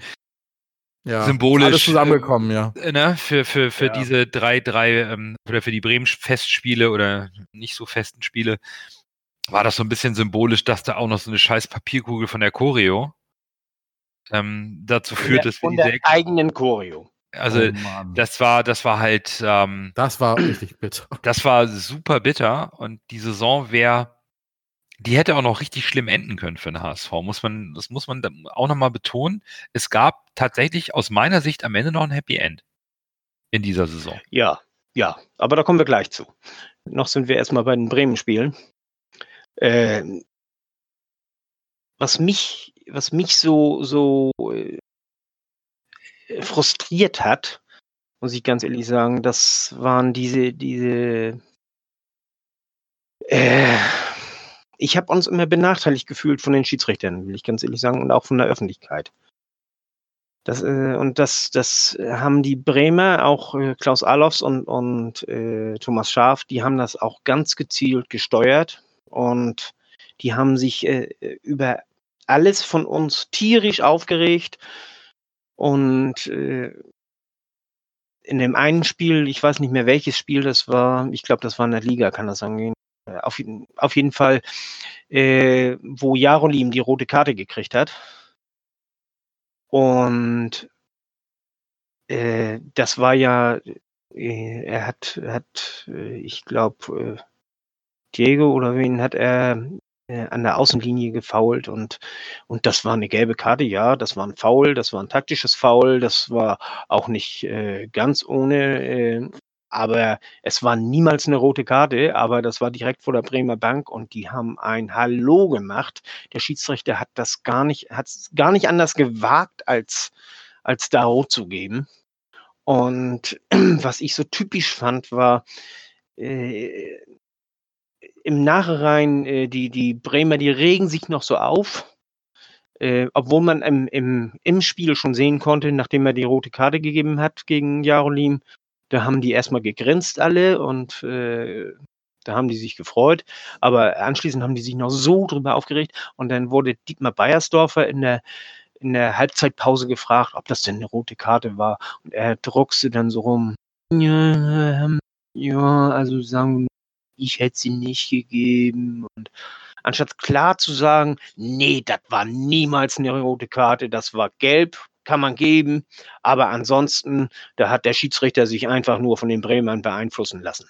Ja, Symbolisch, Alles zusammengekommen, ja. äh, ne, für, für, für Ja. diese drei, drei, ähm, oder für die Bremen-Festspiele oder nicht so festen Spiele, war das so ein bisschen symbolisch, dass da auch noch so eine scheiß Papierkugel von der Choreo ähm, dazu führt, dass wir Von diese der Eck eigenen Choreo. Also oh, das war, das war halt, ähm, das war richtig bitter. das war super bitter und die Saison wäre, die hätte auch noch richtig schlimm enden können für den HSV. Muss man, das muss man auch nochmal betonen. Es gab tatsächlich aus meiner Sicht am Ende noch ein Happy End in dieser Saison. Ja, ja, aber da kommen wir gleich zu. Noch sind wir erstmal bei den Bremen-Spielen. Ähm, was mich, was mich so, so äh, frustriert hat, muss ich ganz ehrlich sagen, das waren diese, diese. Äh, ich habe uns immer benachteiligt gefühlt von den Schiedsrichtern, will ich ganz ehrlich sagen, und auch von der Öffentlichkeit. Das, äh, und das, das haben die Bremer, auch äh, Klaus Alofs und, und äh, Thomas Schaaf, die haben das auch ganz gezielt gesteuert und die haben sich äh, über alles von uns tierisch aufgeregt und äh, in dem einen Spiel, ich weiß nicht mehr welches Spiel das war, ich glaube, das war in der Liga, kann das angehen. Äh, auf, jeden- auf jeden Fall, äh, wo Jarolim die rote Karte gekriegt hat. Und äh, das war ja, äh, er hat, hat äh, ich glaube, äh, Diego oder wen hat er an der Außenlinie gefoult und, und das war eine gelbe Karte, ja, das war ein Foul, das war ein taktisches Foul, das war auch nicht äh, ganz ohne, aber es war niemals eine rote Karte, aber das war direkt vor der Bremer Bank und die haben ein Hallo gemacht. Der Schiedsrichter hat das gar nicht, hat es gar nicht anders gewagt, als, als da rot zu geben. Und [CLEARS THROAT] was ich so typisch fand, war, äh, im Nachhinein, äh, die, die Bremer, die regen sich noch so auf, äh, obwohl man im, im, im Spiel schon sehen konnte, nachdem er die rote Karte gegeben hat gegen Jarolim, da haben die erstmal gegrinst alle und äh, da haben die sich gefreut. Aber anschließend haben die sich noch so drüber aufgeregt und dann wurde Dietmar Beiersdorfer in der in der Halbzeitpause gefragt, ob das denn eine rote Karte war. Und er druckste dann so rum. Ja, ähm, ja also sagen ich hätte sie nicht gegeben. Und anstatt klar zu sagen, nee, das war niemals eine rote Karte, das war gelb, kann man geben. Aber ansonsten, da hat der Schiedsrichter sich einfach nur von den Bremern beeinflussen lassen.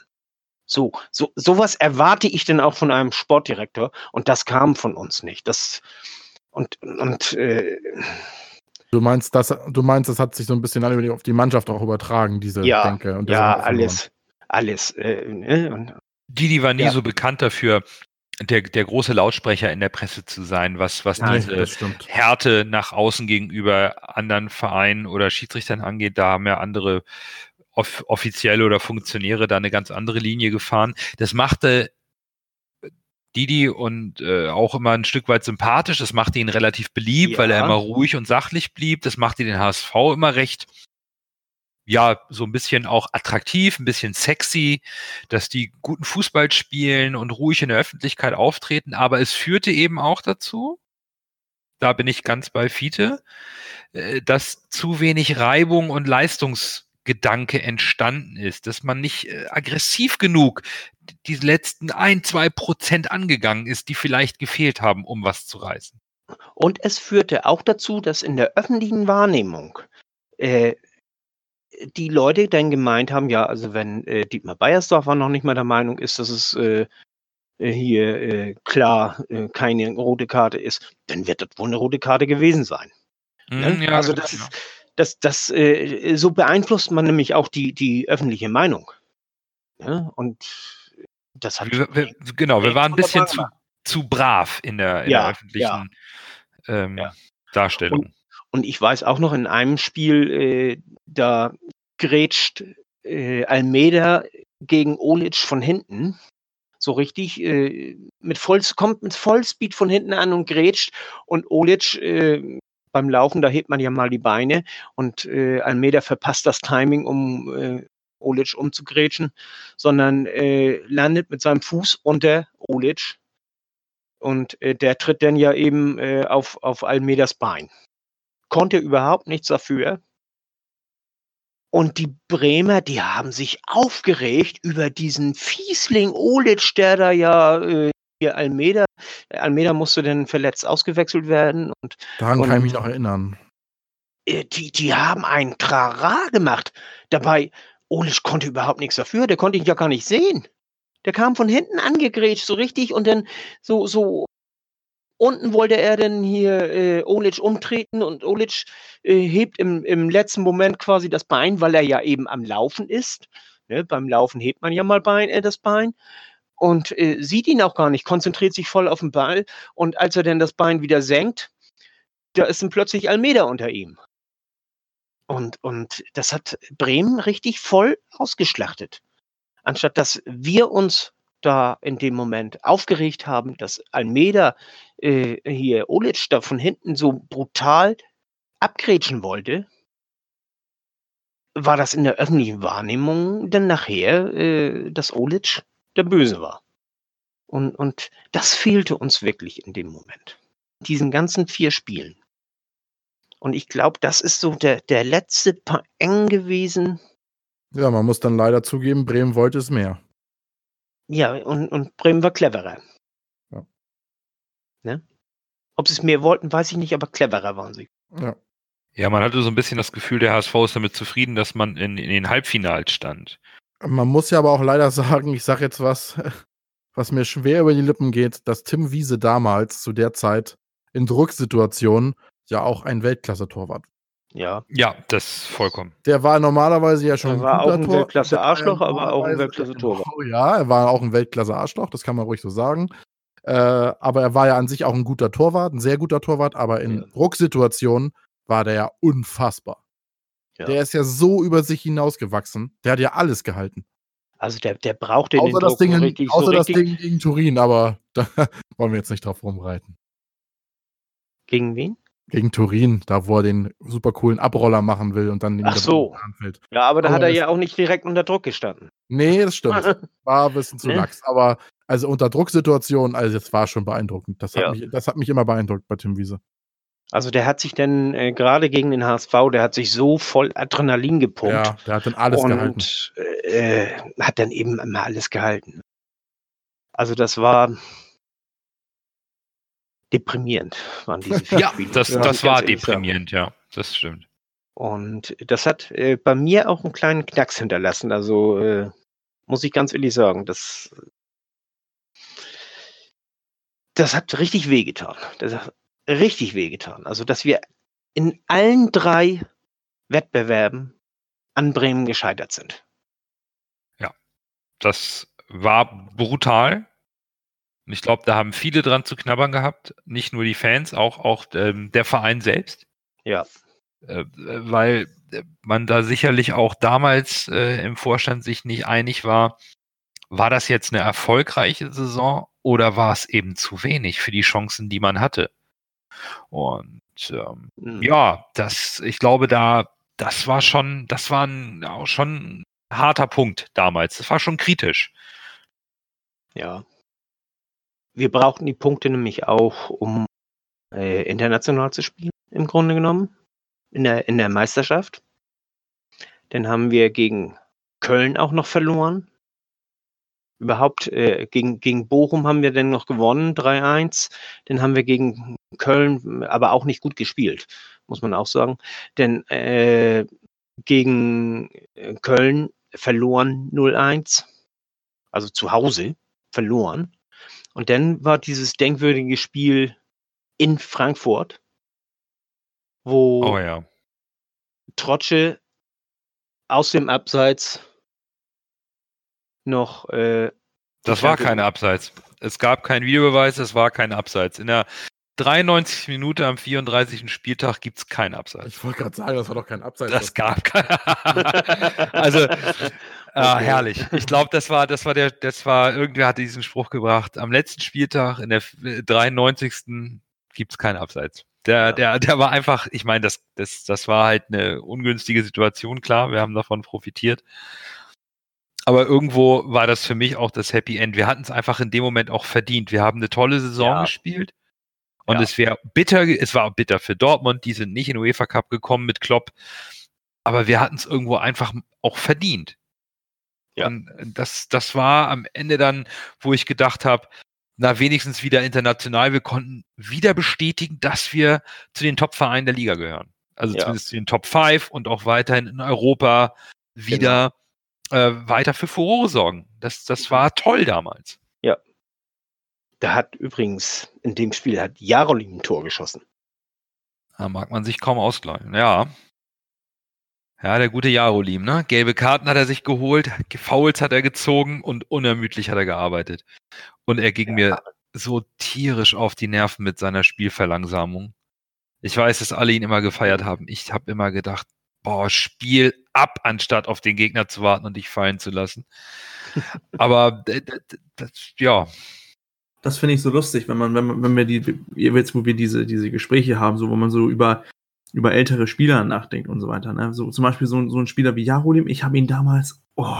So, so, sowas erwarte ich denn auch von einem Sportdirektor und das kam von uns nicht. Das und, und äh, Du meinst, das, du meinst, das hat sich so ein bisschen auf die Mannschaft auch übertragen, diese ja, Denke. Und ja, alles, alles. Äh, ne? und, Didi war nie Ja. so bekannt dafür, der, der große Lautsprecher in der Presse zu sein, was, was Nein, diese. Härte nach außen gegenüber anderen Vereinen oder Schiedsrichtern angeht. Da haben ja andere off Offizielle oder Funktionäre da eine ganz andere Linie gefahren. Das machte Didi und äh, auch immer ein Stück weit sympathisch. Das machte ihn relativ beliebt, Ja. weil er immer ruhig und sachlich blieb. Das machte den HSV immer recht, ja, so ein bisschen auch attraktiv, ein bisschen sexy, dass die guten Fußball spielen und ruhig in der Öffentlichkeit auftreten. Aber es führte eben auch dazu, da bin ich ganz bei Fiete, äh, dass zu wenig Reibung und Leistungsgedanke entstanden ist, dass man nicht äh, aggressiv genug die letzten ein, zwei Prozent angegangen ist, die vielleicht gefehlt haben, um was zu reißen. und es führte auch dazu, dass in der öffentlichen Wahrnehmung äh, die Leute dann gemeint haben, ja, also wenn äh, Dietmar Beiersdorfer noch nicht mal der Meinung ist, dass es äh, äh, hier äh, klar äh, keine rote Karte ist, dann wird das wohl eine rote Karte gewesen sein. Ne? Mhm, ja, also genau. das, ist, das, das äh, so beeinflusst man nämlich auch die, die öffentliche Meinung. Ja? Und das hat wir, wir, genau, wir waren ein bisschen zu, zu brav in der, in Ja, der öffentlichen Ähm, Ja. Darstellung. Und ich weiß auch noch in einem Spiel, äh, da grätscht äh, Almeida gegen Olic von hinten. So richtig, äh, mit voll, kommt mit Vollspeed von hinten an und grätscht. Und Olic äh, beim Laufen, da hebt man ja mal die Beine. Und äh, Almeida verpasst das Timing, um äh, Olic umzugrätschen, sondern äh, landet mit seinem Fuß unter Olic. Und äh, der tritt dann ja eben äh, auf, auf Almeidas Bein konnte überhaupt nichts dafür. Und die Bremer, die haben sich aufgeregt über diesen Fiesling Olic, der da ja äh, hier Almeida, Almeida musste dann verletzt ausgewechselt werden und Daran kann ich Und- mich noch erinnern. äh, die, die haben einen Trara gemacht. Dabei, Olic konnte überhaupt nichts dafür, der konnte ihn ja gar nicht sehen. Der kam von hinten angegrätscht, so richtig, und dann so, so unten wollte er dann hier äh, Olic umtreten und Olic äh, hebt im, im letzten Moment quasi das Bein, weil er ja eben am Laufen ist. Ne? Beim Laufen hebt man ja mal Bein, äh, das Bein und äh, sieht ihn auch gar nicht, konzentriert sich voll auf den Ball und als er dann das Bein wieder senkt, da ist dann plötzlich Almeida unter ihm. Und, und das hat Bremen richtig voll ausgeschlachtet. Anstatt dass wir uns da in dem Moment aufgeregt haben, dass Almeida äh, hier Olic da von hinten so brutal abgrätschen wollte, war das in der öffentlichen Wahrnehmung dann nachher, äh, dass Olic der Böse war. Und, und das fehlte uns wirklich in dem Moment. Diesen ganzen vier Spielen. Und ich glaube, das ist so der, der letzte eng gewesen, Ja, man muss dann leider zugeben, Bremen wollte es mehr. Ja, und, und Bremen war cleverer. Ja. Ne? Ob sie es mehr wollten, weiß ich nicht, aber cleverer waren sie. Ja. Ja, man hatte so ein bisschen das Gefühl, der HSV ist damit zufrieden, dass man in, in den Halbfinals stand. Man muss ja aber auch leider sagen, ich sage jetzt was, [LAUGHS] was mir schwer über die Lippen geht, dass Tim Wiese damals zu der Zeit in Drucksituationen ja auch ein Weltklasse-Torwart. Ja. Ja, das vollkommen. Der war normalerweise ja schon Er war auch ein Weltklasse ja Arschloch, aber auch ein Weltklasse-Torwart. Oh ja, er war auch ein Weltklasse Arschloch, das kann man ruhig so sagen. Äh, aber er war ja an sich auch ein guter Torwart, ein sehr guter Torwart, aber in Ja. Drucksituationen war der ja unfassbar. Ja. Der ist ja so über sich hinausgewachsen. Der hat ja alles gehalten. Also der, der brauchte den Außer, das Druck Ding, in- richtig, außer so das richtig. Ding gegen Turin, aber [LAUGHS] da wollen wir jetzt nicht drauf rumreiten. Gegen wen? Gegen Turin, da wo er den super coolen Abroller machen will und dann Ach so. anfällt. Ja, aber da Aber hat er ja auch nicht direkt unter Druck gestanden. Nee, das stimmt. [LAUGHS] War ein bisschen zu Ne? lax. Aber also unter Drucksituationen, also das war schon beeindruckend. Das hat, Ja. mich, das hat mich immer beeindruckt bei Tim Wiese. Also der hat sich dann äh, gerade gegen den HSV, der hat sich so voll Adrenalin gepumpt Ja, der hat dann alles gehalten. und äh, hat dann eben immer alles gehalten. Also das war deprimierend, waren diese [LAUGHS] vier Ja, Spiele. das, Ja, das war deprimierend, ja. Das stimmt. Und das hat äh, bei mir auch einen kleinen Knacks hinterlassen. Also äh, muss ich ganz ehrlich sagen, das, das hat richtig wehgetan. Das hat richtig wehgetan. Also, dass wir in allen drei Wettbewerben an Bremen gescheitert sind. Das war brutal. Und ich glaube, da haben viele dran zu knabbern gehabt. Nicht nur die Fans, auch, auch ähm, der Verein selbst. Ja, Äh, weil äh, man da sicherlich auch damals äh, im Vorstand sich nicht einig war, war das jetzt eine erfolgreiche Saison oder war es eben zu wenig für die Chancen, die man hatte? Und ähm, mhm. ja, das, ich glaube, da, das war schon, das war ein, auch schon ein harter Punkt damals. Das war schon kritisch. ja. Wir brauchten die Punkte nämlich auch, um äh, international zu spielen, im Grunde genommen. In der, in der Meisterschaft. Dann haben wir gegen Köln auch noch verloren. Überhaupt äh, gegen, gegen Bochum haben wir dann noch gewonnen, 3-1. Dann haben wir gegen Köln aber auch nicht gut gespielt, muss man auch sagen. Denn äh, gegen äh, Köln verloren 0-1, also zu Hause verloren. Und dann war dieses denkwürdige Spiel in Frankfurt, wo Oh ja. Trotsche aus dem Abseits noch äh, Das war keine Abseits. Es gab keinen Videobeweis, es war kein Abseits. In der 93. Minute am 34. Spieltag gibt es keinen Abseits. Ich wollte gerade sagen, das war doch kein Abseits. Das gab keinen. [LAUGHS] also, ah, Okay. herrlich. Ich glaube, das war, das war der, das war, irgendwer hatte diesen Spruch gebracht. Am letzten Spieltag, in der 93. gibt es keinen Abseits. Der, Ja. der, der war einfach, ich meine, das, das, das war halt eine ungünstige Situation, klar, wir haben davon profitiert. Aber irgendwo war das für mich auch das Happy End. Wir hatten es einfach in dem Moment auch verdient. Wir haben eine tolle Saison Ja. gespielt. Und Ja. es wäre bitter, es war bitter für Dortmund, die sind nicht in UEFA Cup gekommen mit Klopp. Aber wir hatten es irgendwo einfach auch verdient. Ja. Und das, das war am Ende dann, wo ich gedacht habe, na, wenigstens wieder international. Wir konnten wieder bestätigen, dass wir zu den Top-Vereinen der Liga gehören. Also Ja. zumindest zu den Top 5 und auch weiterhin in Europa wieder äh, weiter für Furore sorgen. Das, das war toll damals. Da hat übrigens in dem Spiel hat Jarolin ein Tor geschossen. Da mag man sich kaum ausgleichen. Ja. Ja, der gute Jarolim, ne? Gelbe Karten hat er sich geholt, Fouls hat er gezogen und unermüdlich hat er gearbeitet. Und er ging mir so tierisch auf die Nerven mit seiner Spielverlangsamung. Ich weiß, dass alle ihn immer gefeiert haben. Ich habe immer gedacht, boah, Spiel ab, anstatt auf den Gegner zu warten und dich fallen zu lassen. [LAUGHS] Aber äh, das, ja, Das finde ich so lustig, wenn man, wenn man, wenn wir die, jetzt, wo wir diese, diese Gespräche haben, so, wo man so über, über ältere Spieler nachdenkt und so weiter, ne? So, zum Beispiel so, ein- so ein Spieler wie Jarolim, ich habe ihn damals, oh,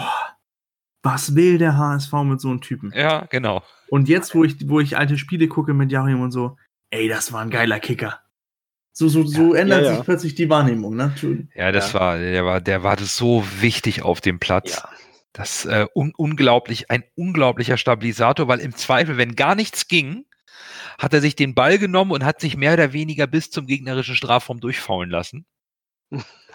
was will der HSV mit so einem Typen? ja, genau. Und jetzt, wo ich, wo ich alte Spiele gucke mit Jarolim und so, ey, das war ein geiler Kicker. So, so, so ändert ja, ja. sich plötzlich die Wahrnehmung, ne? Ja, das Ja. war, der war, der war das so wichtig auf dem Platz. Ja. Das äh, un unglaublich, ein unglaublicher Stabilisator, weil im Zweifel, wenn gar nichts ging, hat er sich den Ball genommen und hat sich mehr oder weniger bis zum gegnerischen Strafraum durchfaulen lassen.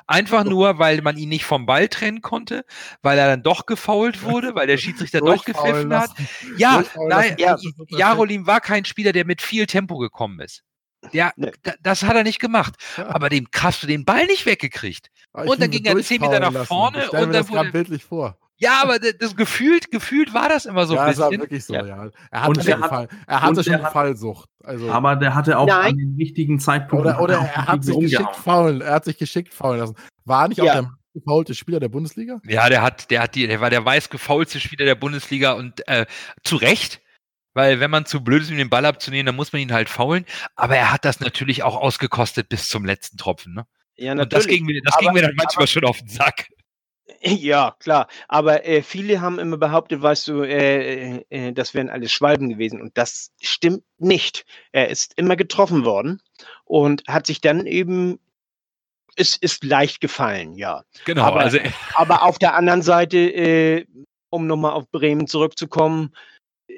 Einfach [LAUGHS] nur, weil man ihn nicht vom Ball trennen konnte, weil er dann doch gefault wurde, weil der Schiedsrichter doch gepfiffen hat. Ja, nein, ja, perfekt. Jarolim war kein Spieler, der mit viel Tempo gekommen ist. Der, Nee. da- das hat er nicht gemacht. Ja. Aber dem hast du den Ball nicht weggekriegt. Ich und dann ging er zehn Meter nach vorne und dann das wurde- bildlich vor. Ja, aber das, das gefühlt, gefühlt war das immer so ja, ein es war bisschen. wirklich so, Ja. ja. Er hatte Und schon, hat- Fall, er hatte schon hat- Fallsucht. Also, Aber der hatte auch Nein. an den richtigen Zeitpunkten. oder oder auch er hat sich geschickt faulen. Er hat sich geschickt faulen lassen. War nicht auch Ja. der gefaulte Spieler der Bundesliga? Ja, der hat, der hat die, der war der weiß gefaulste Spieler der Bundesliga und äh, zu Recht. Weil wenn man zu blöd ist, ihm den Ball abzunehmen, dann muss man ihn halt faulen. Aber er hat das natürlich auch ausgekostet bis zum letzten Tropfen. Ne? Ja, Und das ging mir, das ging Aber- mir dann manchmal schon auf den Sack. Ja, klar. Aber äh, viele haben immer behauptet, weißt du, äh, äh, das wären alles Schwalben gewesen. Und das stimmt nicht. Er ist immer getroffen worden und hat sich dann eben, es ist leicht gefallen, ja. Genau. Aber- also Aber auf der anderen Seite, äh, um nochmal auf Bremen zurückzukommen,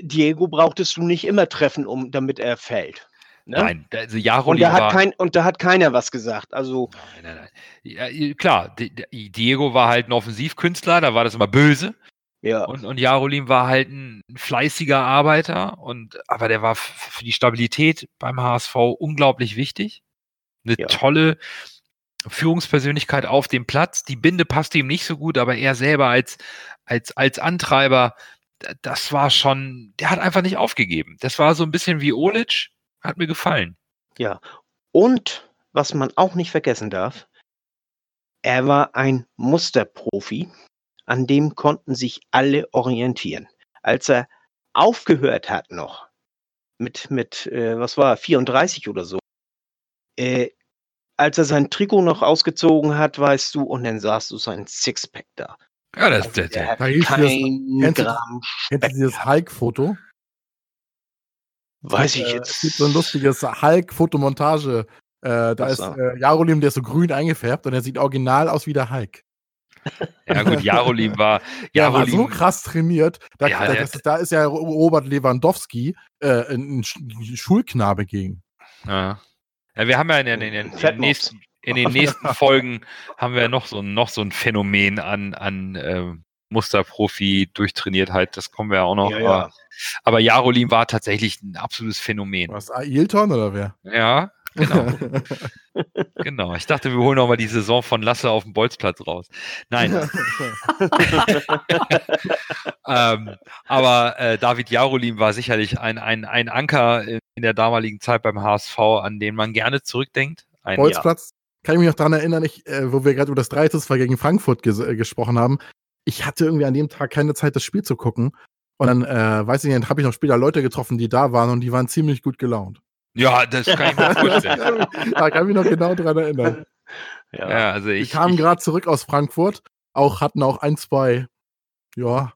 Diego brauchtest du nicht immer treffen, um, damit er fällt. Ne? nein, also Und Jarolim da, war. hat kein, und da hat keiner was gesagt. Also, Nein, nein, nein. Ja, klar, Di- Di- Diego war halt ein Offensivkünstler, da war das immer böse. ja. Und, und Jarolim war halt ein fleißiger Arbeiter, und, aber der war für die Stabilität beim HSV unglaublich wichtig. Eine Ja. tolle Führungspersönlichkeit auf dem Platz. Die Binde passte ihm nicht so gut, aber er selber als, als, als Antreiber, das war schon, der hat einfach nicht aufgegeben. Das war so ein bisschen wie Olic, hat mir gefallen. Und was man auch nicht vergessen darf, er war ein Musterprofi, an dem konnten sich alle orientieren. Als er aufgehört hat noch, mit, mit äh, was war, er, 34 oder so, äh, als er sein Trikot noch ausgezogen hat, weißt du, und dann sahst du sein Sixpack da. Ja, das, Also das, der hat Da hieß das- kein kennst du- Gramm Kennst du Speck. dieses Hulk-Foto? Weiß ich Äh, jetzt. Es gibt so ein lustiges Hulk-Fotomontage. Äh, da ist äh, Jarolim, der ist so grün eingefärbt und er sieht original aus wie der Hulk. ja gut, Jarolim war, [LAUGHS] Der war Jarolim, so krass trainiert. Da, Ja, da, das, da ist ja Robert Lewandowski äh, ein, Sch- Schulknabe gegen. Ja. ja, wir haben ja in, den- in, den- in, den nächsten, in den nächsten [LAUGHS] Folgen haben wir noch so, ein- noch so ein Phänomen an, an ähm, Musterprofi Durchtrainiertheit. Das kommen wir ja auch noch. Ja, ja. Aber, Jarolim war tatsächlich ein absolutes Phänomen. Was, Ailton oder wer? Ja, genau, [LAUGHS] genau. Ich dachte, wir holen noch mal die Saison von Lasse auf dem Bolzplatz raus. Nein, [LAUGHS] ähm, aber äh, David Jarolim war sicherlich ein, ein, ein Anker in, der damaligen Zeit beim HSV, an den man gerne zurückdenkt. Ein, Bolzplatz. Kann ich mich noch daran erinnern, ich, äh, wo wir gerade über das 3 zu 2 gegen Frankfurt ges äh, gesprochen haben. Ich hatte irgendwie an dem Tag keine Zeit, das Spiel zu gucken. Und dann, äh, weiß ich nicht, habe ich noch später Leute getroffen, die da waren und die waren ziemlich gut gelaunt. Ja, das kann ich mir vorstellen. [LAUGHS] da kann ich mich noch genau dran erinnern. Ja. Ja, also Die ich, kamen ich gerade zurück aus Frankfurt, auch hatten auch ein, zwei, ja,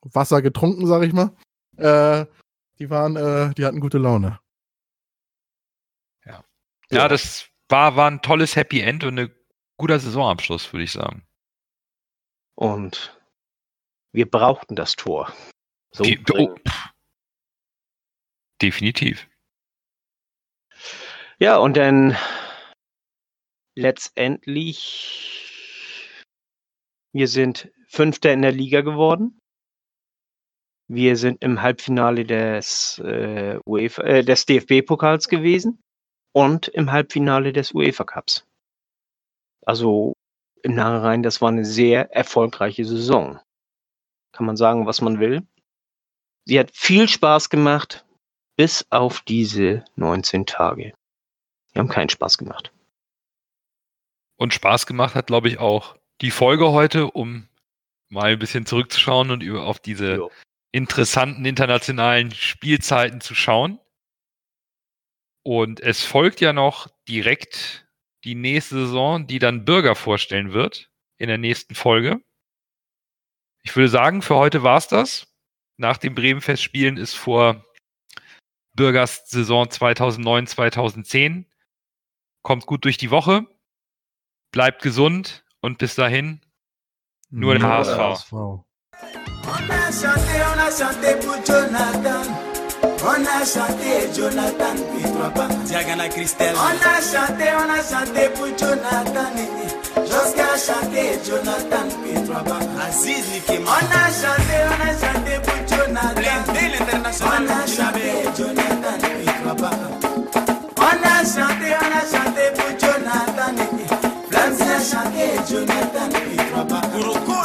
Wasser getrunken, sag ich mal. Äh, die waren, äh, die hatten gute Laune. ja, das war, war ein tolles Happy End und ein guter Saisonabschluss, würde ich sagen. Und wir brauchten das Tor. So Die, oh. Definitiv. Ja, und dann letztendlich, wir sind Fünfter in der Liga geworden. Wir sind im Halbfinale des, äh, UEFA, äh, des DFB-Pokals gewesen und im Halbfinale des UEFA Cups. Also im Nachhinein, das war eine sehr erfolgreiche Saison. Kann man sagen, was man will. Sie hat viel Spaß gemacht, bis auf diese 19 Tage. Die haben keinen Spaß gemacht. Und Spaß gemacht hat, glaube ich, auch die Folge heute, um mal ein bisschen zurückzuschauen und über auf diese Jo. interessanten internationalen Spielzeiten zu schauen. Und es folgt ja noch direkt die nächste Saison, die dann Bürger vorstellen wird in der nächsten Folge. Ich würde sagen, für heute war's das. Nach dem Bremen-Festspielen ist vor Bürgers Saison 2009, 2010. Kommt gut durch die Woche, bleibt gesund und bis dahin nur der HSV. Chanté, on a chanté Jonathan. On a chanté Jonathan puis trois pas. Diagana Christelle. On a chanté, on a chanté pour Jonathan. Jusqu'à chanter Jonathan puis trois pas. Aziz Nikema. On a chanté, on a chanté pour Jonathan. Blindé l'international. On a chanté Jonathan puis trois pas. On a chanté, on a chanté pour Jonathan. Flamme a chanté Jonathan puis trois pas. Kuroko le Bukanza.